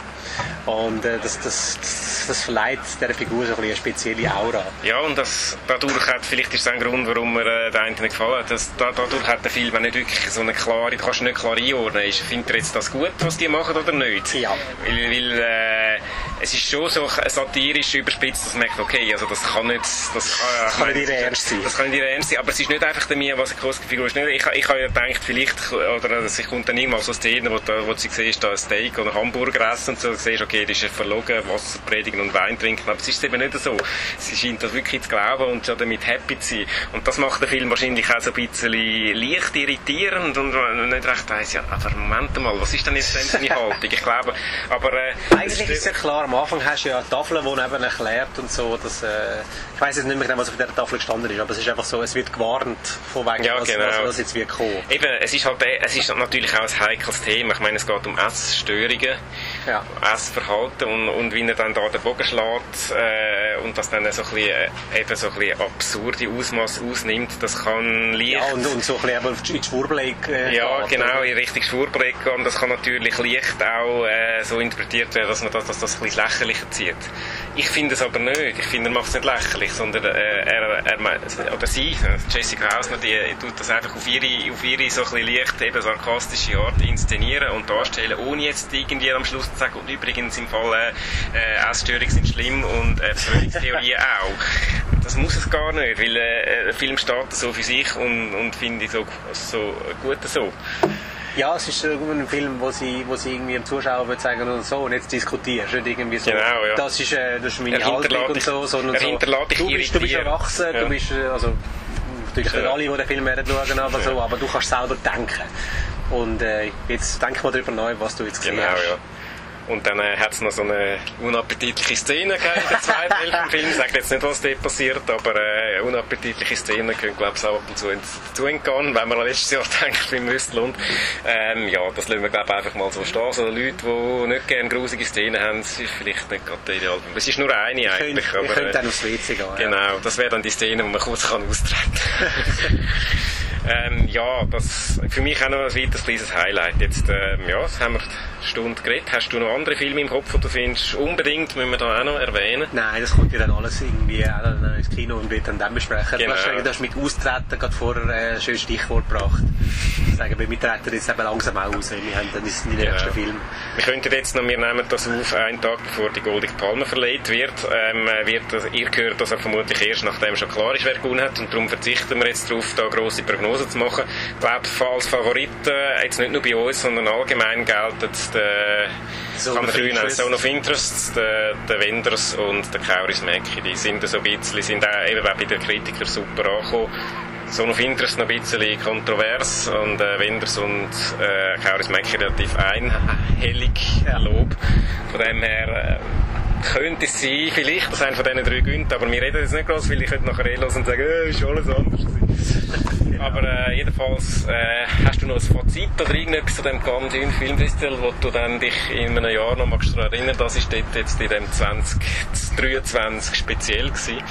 Und äh, das, das, das, das verleiht der Figur so ein eine spezielle Aura. Ja, und das, dadurch hat, vielleicht ist das ein Grund, warum mir äh, der eine nicht gefallen hat, dass, da, dadurch hat der Film nicht wirklich so eine klare, du kannst nicht klar einordnen, ist, findet er jetzt das gut, was die machen oder nicht? Ja. Weil, weil äh, es ist schon so satirisch überspitzt, dass man merkt, okay, also das kann nicht, das kann, das kann nicht ihr Ernst sein. Das kann nicht ihr Ernst sein, aber es ist nicht einfach der mir, was eine Figur ist. Nicht, ich, ich habe ja gedacht, vielleicht, oder es kommt dann irgendwann so Szenen, wo, wo sie siehst, da ein Steak oder Hamburger essen und so, du siehst, okay, das ist verlogen, Wasser predigen und Wein trinken, aber es ist eben nicht so. Sie scheint das wirklich zu glauben und schon damit happy zu sein. Und das macht den Film wahrscheinlich auch so ein bisschen leicht irritierend und man nicht recht weiss, ja, aber Moment mal, was ist denn jetzt seine Haltung? Ich glaube, aber... Äh, Eigentlich ist es ja klar, am Anfang hast du ja eine Tafel, die eben erklärt und so, dass, äh, ich weiss jetzt nicht mehr genau, was auf der Tafel gestanden ist, aber es ist einfach so, es wird gewarnt von wegen, ja, was, genau. was, was, jetzt wird kommen. Eben, es ist halt, es ist natürlich auch ein heikles Thema. Ich meine, es geht um Essstörungen, ja. Essverhalten und, und wie er dann da den Bogen schlägt äh, und das dann so ein bisschen, äh, eben so ein bisschen absurde Ausmaß ausnimmt, das kann leicht... Ja, und, und so ein bisschen in die Schwurbeleck äh, Ja, geht, genau, in Richtung Schwurbeleck und das kann natürlich leicht auch äh, so interpretiert werden, dass man das, dass das ein bisschen lächerlicher zieht. Ich finde es aber nicht. Ich finde, er macht es nicht lächerlich, sondern äh, er, er, oder sie, Jessica Hausner, die tut das einfach auf ihre, auf ihre so ein bisschen leicht, eben sarkastische Art inszenieren und darstellen, ohne jetzt irgendwie am Schluss zu sagen, und übrigens im Fall äh, Essstörungen sind schlimm und äh, Verschwörungstheorien auch. Das muss es gar nicht, weil äh, der Film steht so für sich und, und finde ich so, so gut so. Ja, es ist ein Film, wo sie, wo sie irgendwie dem Zuschauer würde sagen, und so, und jetzt diskutierst du irgendwie so. Genau, ja. Das ist, äh, das ist meine Haltung und so, sondern so. Du bist, du bist erwachsen, ja. du bist, also, natürlich nicht alle, die den Film werden schauen, aber so, aber du kannst selber denken. Und äh, jetzt denk mal darüber neu, was du jetzt gesehen genau, hast. Ja. Und dann äh, hat es noch so eine unappetitliche Szene in der zweiten Hälfte im Film. Ich sage jetzt nicht, was dort passiert, aber äh, unappetitliche Szenen können, glaube ich, auch ab und zu dazu entgehen, wenn man an letztes Jahr denkt, beim Östlund. Ähm, ja, das lassen wir, glaube ich, einfach mal so stehen. So Leute, die nicht gerne grusige Szenen haben, ist vielleicht nicht gerade der Ideal. Es ist nur eine ich eigentlich. Könnt, aber, könnt dann aufs WC gehen. Genau, ja. das wäre dann die Szene, wo man kurz kann austreten kann. ähm, ja, das für mich auch noch ein weiteres kleines Highlight. Jetzt, ähm, ja, haben wir Stunde geredet. Hast du noch andere Filme im Kopf, die du findest, unbedingt müssen wir da auch noch erwähnen? Nein, das kommt ja dann alles irgendwie auch ins Kino und wird dann dann besprechen. Genau. Du, hast, mit Austreten gerade vorher ein schönes Stichwort gebracht. Sagen wir, wir treten jetzt eben langsam auch raus. Wir haben dann die genau. nächsten Filme. Wir könnten jetzt noch, wir nehmen das auf, einen Tag bevor die Goldene Palme verleiht wird. Ähm, wird das, ihr gehört das vermutlich erst, nachdem schon klar ist, wer gewonnen hat. Und darum verzichten wir jetzt darauf, da grosse Prognosen zu machen. Ich glaube, als Favoriten, jetzt nicht nur bei uns, sondern allgemein gelten of Interest, Zone of Interest der, der Wenders und der Kauris Mäcki. Die sind so ein bisschen, sind auch, eben auch bei den Kritikern super angekommen. Zone of Interest noch ein bisschen kontrovers und äh, Wenders und äh, Kauris Mäcki relativ einhellig. Lob. Von dem her äh, könnte es sein, vielleicht, dass einer von diesen drei gönnt, aber wir reden jetzt nicht groß, weil ich könnte nachher eh und sagen, äh, ist alles anders aber äh, jedenfalls, äh, hast du noch ein Fazit oder irgendetwas zu dem Cannes Filmfestival, wo du dann dich in einem Jahr noch magst daran erinnern, das ist dort jetzt in dem 2023 speziell gewesen?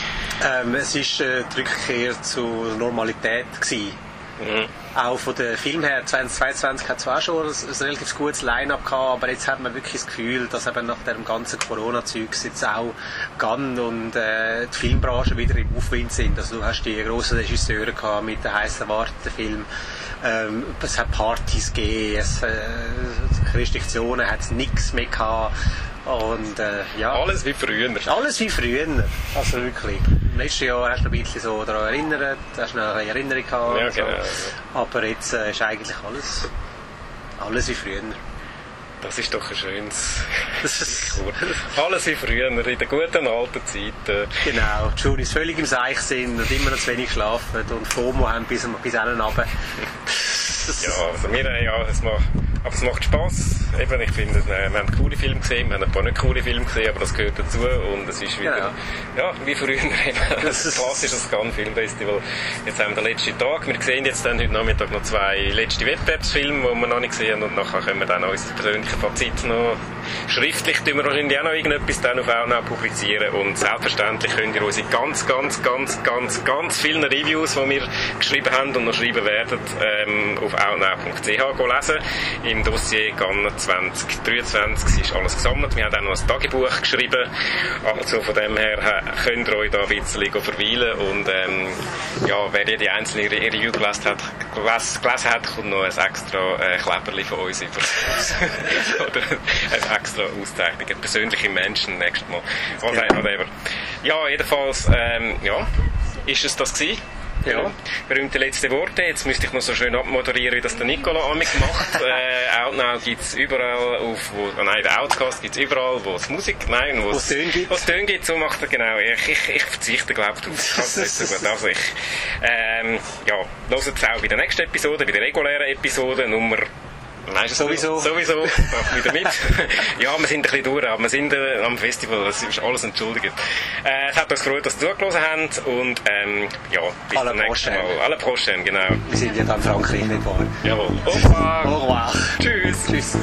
Ähm, es ist äh, die Rückkehr zur Normalität gewesen. Mhm. auch von den Film her, 2022 hat auch schon ein, ein relativ gutes Line-Up gehabt, aber jetzt hat man wirklich das Gefühl, dass eben nach dem ganzen Corona-Zeug jetzt auch Gunn und äh, die Filmbranche wieder im Aufwind sind. Also du hast die grossen Regisseure gehabt mit den heiß erwarteten Filmen. Ähm, es hat Partys gegeben, es, äh, Restriktionen hat es nichts mehr gehabt. Und, äh, ja. Alles wie früher. Alles wie früher. Also wirklich. Im letzten Jahr hast du ein bisschen so daran erinnert, hast du noch eine Erinnerung gehabt. Ja, genau. So. Aber jetzt äh, ist eigentlich alles, alles wie früher. Das ist doch ein schönes Alles wie früher, in den guten alten Zeiten. Genau, die Schulen völlig im Seich sind und immer noch zu wenig schlafen und FOMO haben bis, bis hinten runter. ja, also wir, ja, es macht, aber es macht Spass. Eben, ich finde, wir haben coole Filme gesehen, wir haben ein paar nicht coole Filme gesehen, aber das gehört dazu und es ist wieder, Genau. ja, wie früher eben, ein klassisches Cannes Filmfestival. Jetzt haben wir den letzten Tag, wir sehen jetzt dann heute Nachmittag noch zwei letzte Wettbewerbsfilme, die wir noch nicht gesehen haben und nachher können wir dann unser persönliches Fazit noch schriftlich, tun wir wahrscheinlich auch noch irgendetwas dann auf Outnow publizieren und selbstverständlich könnt ihr unsere ganz, ganz, ganz, ganz, ganz vielen Reviews, die wir geschrieben haben und noch schreiben werden, ähm, auf outnow.ch lesen. Im Dossier GAN 2023 ist alles gesammelt. Wir haben auch noch ein Tagebuch geschrieben. Also von dem her äh, könnt ihr euch da ein bisschen verweilen und ähm, ja, wer jede einzelne Review gelesen hat, gelesen, gelesen hat, kommt noch ein extra äh, Kleberli von uns über. Oder eine extra Auszeichnung, eine persönliche Menschen nächstes Mal. Whatever. whatever. Ja, jedenfalls, ähm, ja, ist es das gewesen. Ja, berühmte letzte Worte. Jetzt müsste ich noch so schön abmoderieren, wie das der Nicola amig macht. äh, Outnow gibt es überall, auf, wo, oh nein, der Outcast gibt es überall, wo es Musik, nein, wo Wo's Töne gibt. Wo es Töne gibt, so macht er genau. Ich, ich, ich verzichte, glaube ich. Ich kann es nicht so gut. Also ich, ähm, ja, hört es auch bei der nächsten Episode, bei der regulären Episode, Nummer Nein, Sowieso. Sowieso. Mach wieder mit. ja, wir sind ein bisschen durch, aber wir sind äh, am Festival, das ist alles entschuldigt. Äh, es hat uns gefreut, dass ihr zugelassen habt und ähm, ja, bis zum nächsten Mal. Alle Prochaine, genau. Wir sind ja dann Frankreich wahr. Jawohl. Au revoir. Au revoir. Tschüss. Tschüss.